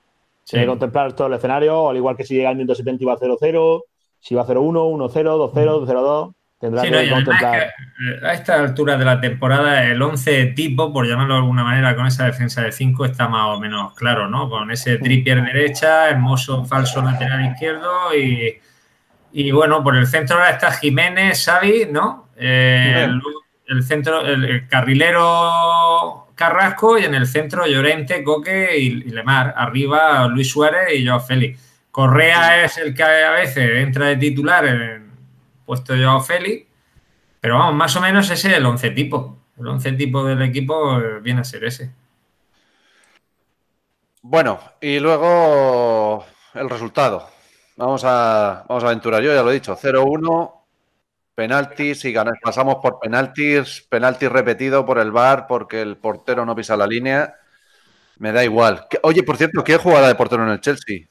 S9: Tiene que contemplar todo el escenario, al igual que si llega al minuto 70 y va 0-0, si va 0-1, 1-0, 2-0, 0-2. Tendrá que contemplar.
S6: Eh, a esta altura de la temporada, el 11 tipo, por llamarlo de alguna manera, con esa defensa de 5 está más o menos claro, ¿no? Con ese tripier derecha, hermoso falso lateral izquierdo y y bueno, por el centro ahora está Jiménez, Xavi, ¿no? Eh, el, centro, el, carrilero Carrasco y en el centro Llorente, Coque y, Lemar. Arriba Luis Suárez y Joao Félix. Correa es el que a veces entra de titular en puesto de Joao Félix. Pero vamos, más o menos ese es el once tipo. El once tipo del equipo viene a ser ese.
S3: Bueno, y luego el resultado. Vamos a, vamos a aventurar. Yo ya lo he dicho, 0-1, penaltis y ganas. Pasamos por penaltis, penaltis repetido por el VAR porque el portero no pisa la línea. Me da igual. Oye, por cierto, ¿quién jugará de portero en el Chelsea?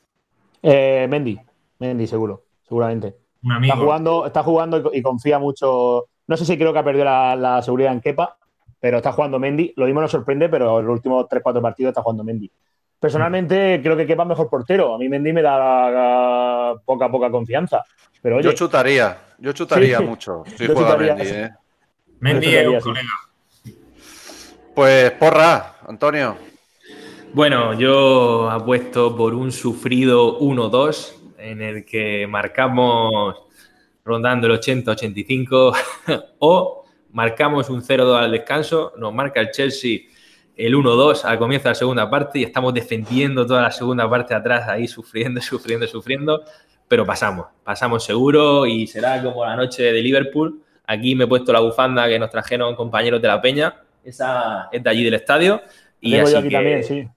S9: Eh, Mendy, Mendy seguro, seguramente. Está jugando, está jugando y, confía mucho. No sé si creo que ha perdido la, seguridad en Kepa, pero está jugando Mendy. Lo mismo nos sorprende, pero en los últimos 3-4 partidos está jugando Mendy. Personalmente creo que Kepa mejor portero. A mí Mendy me da poca, poca confianza. Pero,
S3: yo chutaría, yo chutaría mucho. Si juega Mendy, ¿eh?
S6: Mendy es colega.
S3: Pues porra, Antonio.
S8: Bueno, yo apuesto por un sufrido 1-2 en el que marcamos rondando el 80-85 o marcamos un 0-2 al descanso, nos marca el Chelsea el 1-2 al comienzo de la segunda parte y estamos defendiendo toda la segunda parte atrás ahí, sufriendo, sufriendo, sufriendo, pero pasamos, pasamos seguro y será como la noche de Liverpool. Aquí me he puesto la bufanda que nos trajeron compañeros de la Peña, esa es de allí del estadio. Y así que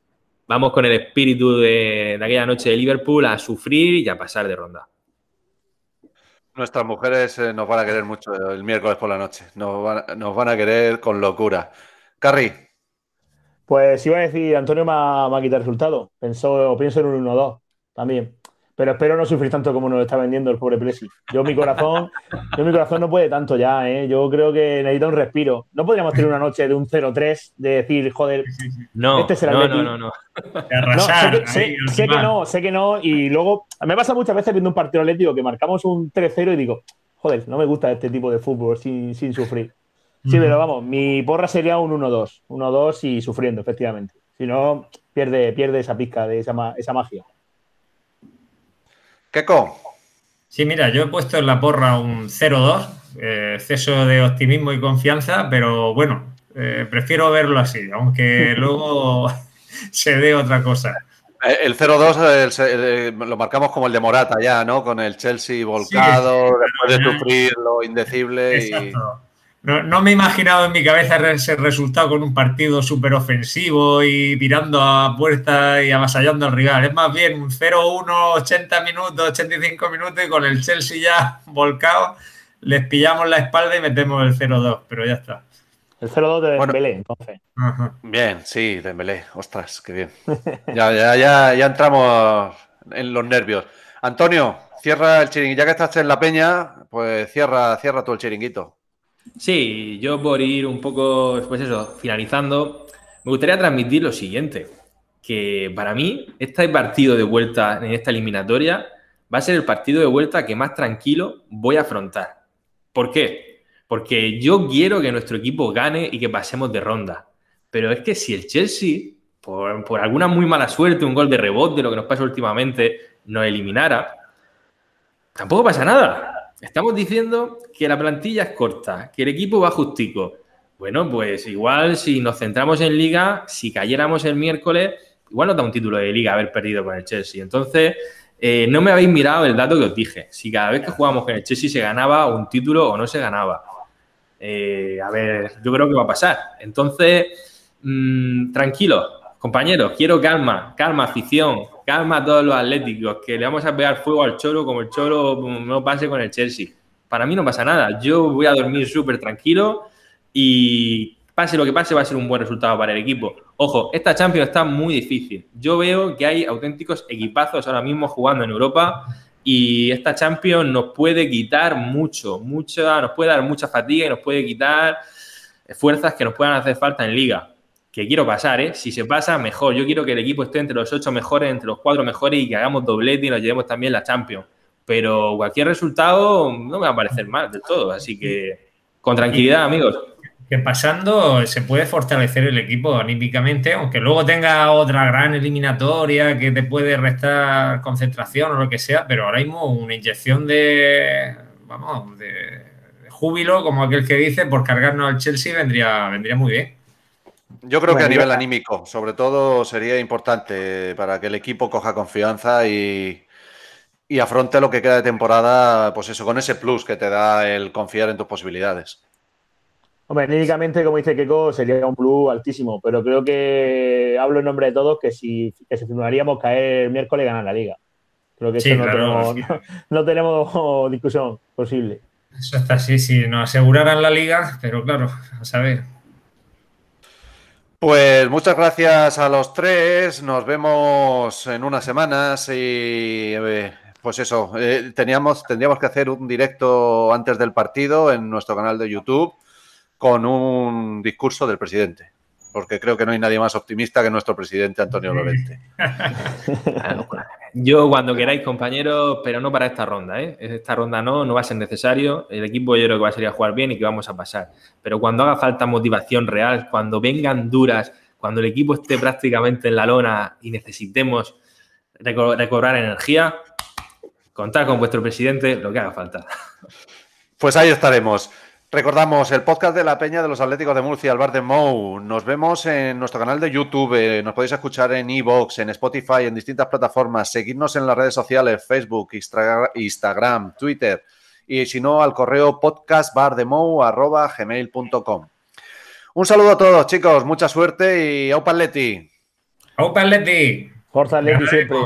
S8: vamos con el espíritu de, aquella noche de Liverpool a sufrir y a pasar de ronda.
S3: Nuestras mujeres eh, nos van a querer mucho el miércoles por la noche. Nos van, nos van a querer con locura. Carrie,
S9: Pues iba a decir, Antonio me ha, quitado el resultado. Pensó, pienso en un 1-2 también. Pero espero no sufrir tanto como nos lo está vendiendo el pobre Presi. Yo mi corazón, yo mi corazón no puede tanto ya, ¿eh? Yo creo que necesita un respiro. No podríamos tener una noche de un 0-3, de decir, joder,
S8: no, este será el no, no, no, no.
S9: sé, que, no, sé que no. Y luego, me pasa muchas veces viendo un partido atlético que marcamos un 3-0 y digo, joder, no me gusta este tipo de fútbol sin, sin sufrir. Sí, pero vamos, mi porra sería un 1-2. 1-2 y sufriendo, efectivamente. Si no, pierde, pierde esa pizca de esa, esa magia.
S3: Keco.
S6: Sí, mira, yo he puesto en la porra un 0-2, eh, exceso de optimismo y confianza, pero bueno, eh, prefiero verlo así, aunque luego se dé otra cosa.
S3: Eh, el 0-2 lo marcamos como el de Morata ya, ¿no? Con el Chelsea volcado, después de sufrir lo indecible. Exacto.
S6: No, me he imaginado en mi cabeza ese resultado con un partido súper ofensivo y tirando a puerta y avasallando al rival. Es más bien un 0-1, 80 minutos, 85 minutos y con el Chelsea ya volcado les pillamos la espalda y metemos el 0-2, pero ya está.
S9: El 0-2 de Dembélé, entonces.
S3: Bien, sí, Dembélé. Ostras, qué bien. ya, ya, ya, ya entramos en los nervios. Antonio, cierra el chiringuito. Ya que estás en la peña, pues cierra, cierra tú el chiringuito.
S8: Sí, yo por ir un poco, pues eso, finalizando, me gustaría transmitir lo siguiente, que para mí este partido de vuelta en esta eliminatoria va a ser el partido de vuelta que más tranquilo voy a afrontar. ¿Por qué? Porque yo quiero que nuestro equipo gane y que pasemos de ronda. Pero es que si el Chelsea, por, por alguna muy mala suerte, un gol de rebote, lo que nos pasa últimamente, nos eliminara, tampoco pasa nada Estamos diciendo que la plantilla es corta, que el equipo va justico. Bueno, pues igual si nos centramos en liga, si cayéramos el miércoles, igual nos da un título de liga haber perdido con el Chelsea. Entonces, eh, no me habéis mirado el dato que os dije. Si cada vez que jugábamos con el Chelsea se ganaba un título o no se ganaba. Eh, a ver, yo creo que va a pasar. Entonces, mmm, tranquilo, compañeros, quiero calma, calma, afición, calma a todos los atléticos, que le vamos a pegar fuego al Cholo como el Cholo no pase con el Chelsea. Para mí no pasa nada, yo voy a dormir súper tranquilo y pase lo que pase va a ser un buen resultado para el equipo. Ojo, esta Champions está muy difícil. Yo veo que hay auténticos equipazos ahora mismo jugando en Europa y esta Champions nos puede quitar mucho, mucha, nos puede dar mucha fatiga y nos puede quitar fuerzas que nos puedan hacer falta en liga que quiero pasar, ¿eh? Si se pasa, mejor. Yo quiero que el equipo esté entre los ocho mejores, entre los cuatro mejores y que hagamos doblete y nos llevemos también la Champions. Pero cualquier resultado no me va a parecer mal del todo. Así que con tranquilidad, amigos.
S6: Que pasando se puede fortalecer el equipo anímicamente, aunque luego tenga otra gran eliminatoria que te puede restar concentración o lo que sea, pero ahora mismo una inyección de, vamos, de, júbilo, como aquel que dice, por cargarnos al Chelsea vendría, vendría muy bien.
S3: Yo creo que a nivel anímico, sobre todo, sería importante para que el equipo coja confianza y, afronte lo que queda de temporada, pues eso, con ese plus que te da el confiar en tus posibilidades.
S9: Hombre, anímicamente, como dice Keiko, sería un plus altísimo, pero creo que hablo en nombre de todos que si, que si firmaríamos caer el miércoles ganar la liga. Creo que eso no, tenemos, no, tenemos discusión posible.
S6: Eso está así, si nos aseguraran la liga, pero claro, a saber.
S3: Pues muchas gracias a los tres. Nos vemos en unas semanas y eh, pues eso, eh, teníamos, tendríamos que hacer un directo antes del partido en nuestro canal de YouTube con un discurso del presidente porque creo que no hay nadie más optimista que nuestro presidente Antonio Lorente.
S8: Yo cuando queráis, compañeros, pero no para esta ronda, ¿eh? Esta ronda no, no va a ser necesario. El equipo yo creo que va a salir a jugar bien y que vamos a pasar. Pero cuando haga falta motivación real, cuando vengan duras, cuando el equipo esté prácticamente en la lona y necesitemos recobrar energía, contar con vuestro presidente lo que haga falta.
S3: Pues ahí estaremos. Recordamos el podcast de la Peña de los Atléticos de Murcia, el Bar de Mou. Nos vemos en nuestro canal de YouTube, nos podéis escuchar en Evox, en Spotify, en distintas plataformas. Seguidnos en las redes sociales, Facebook, Instagram, Twitter. Y si no, al correo podcastbardemou.gmail.com. Un saludo a todos, chicos. Mucha suerte y ¡Aupa Atleti!
S6: ¡Aupa Atleti!
S9: Forza Atleti siempre.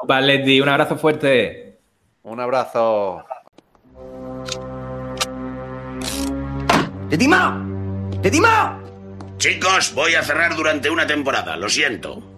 S8: ¡Aupa Atleti! Un abrazo fuerte.
S3: Un abrazo.
S2: ¡Te dimao!
S10: Chicos, voy a cerrar durante una temporada, lo siento.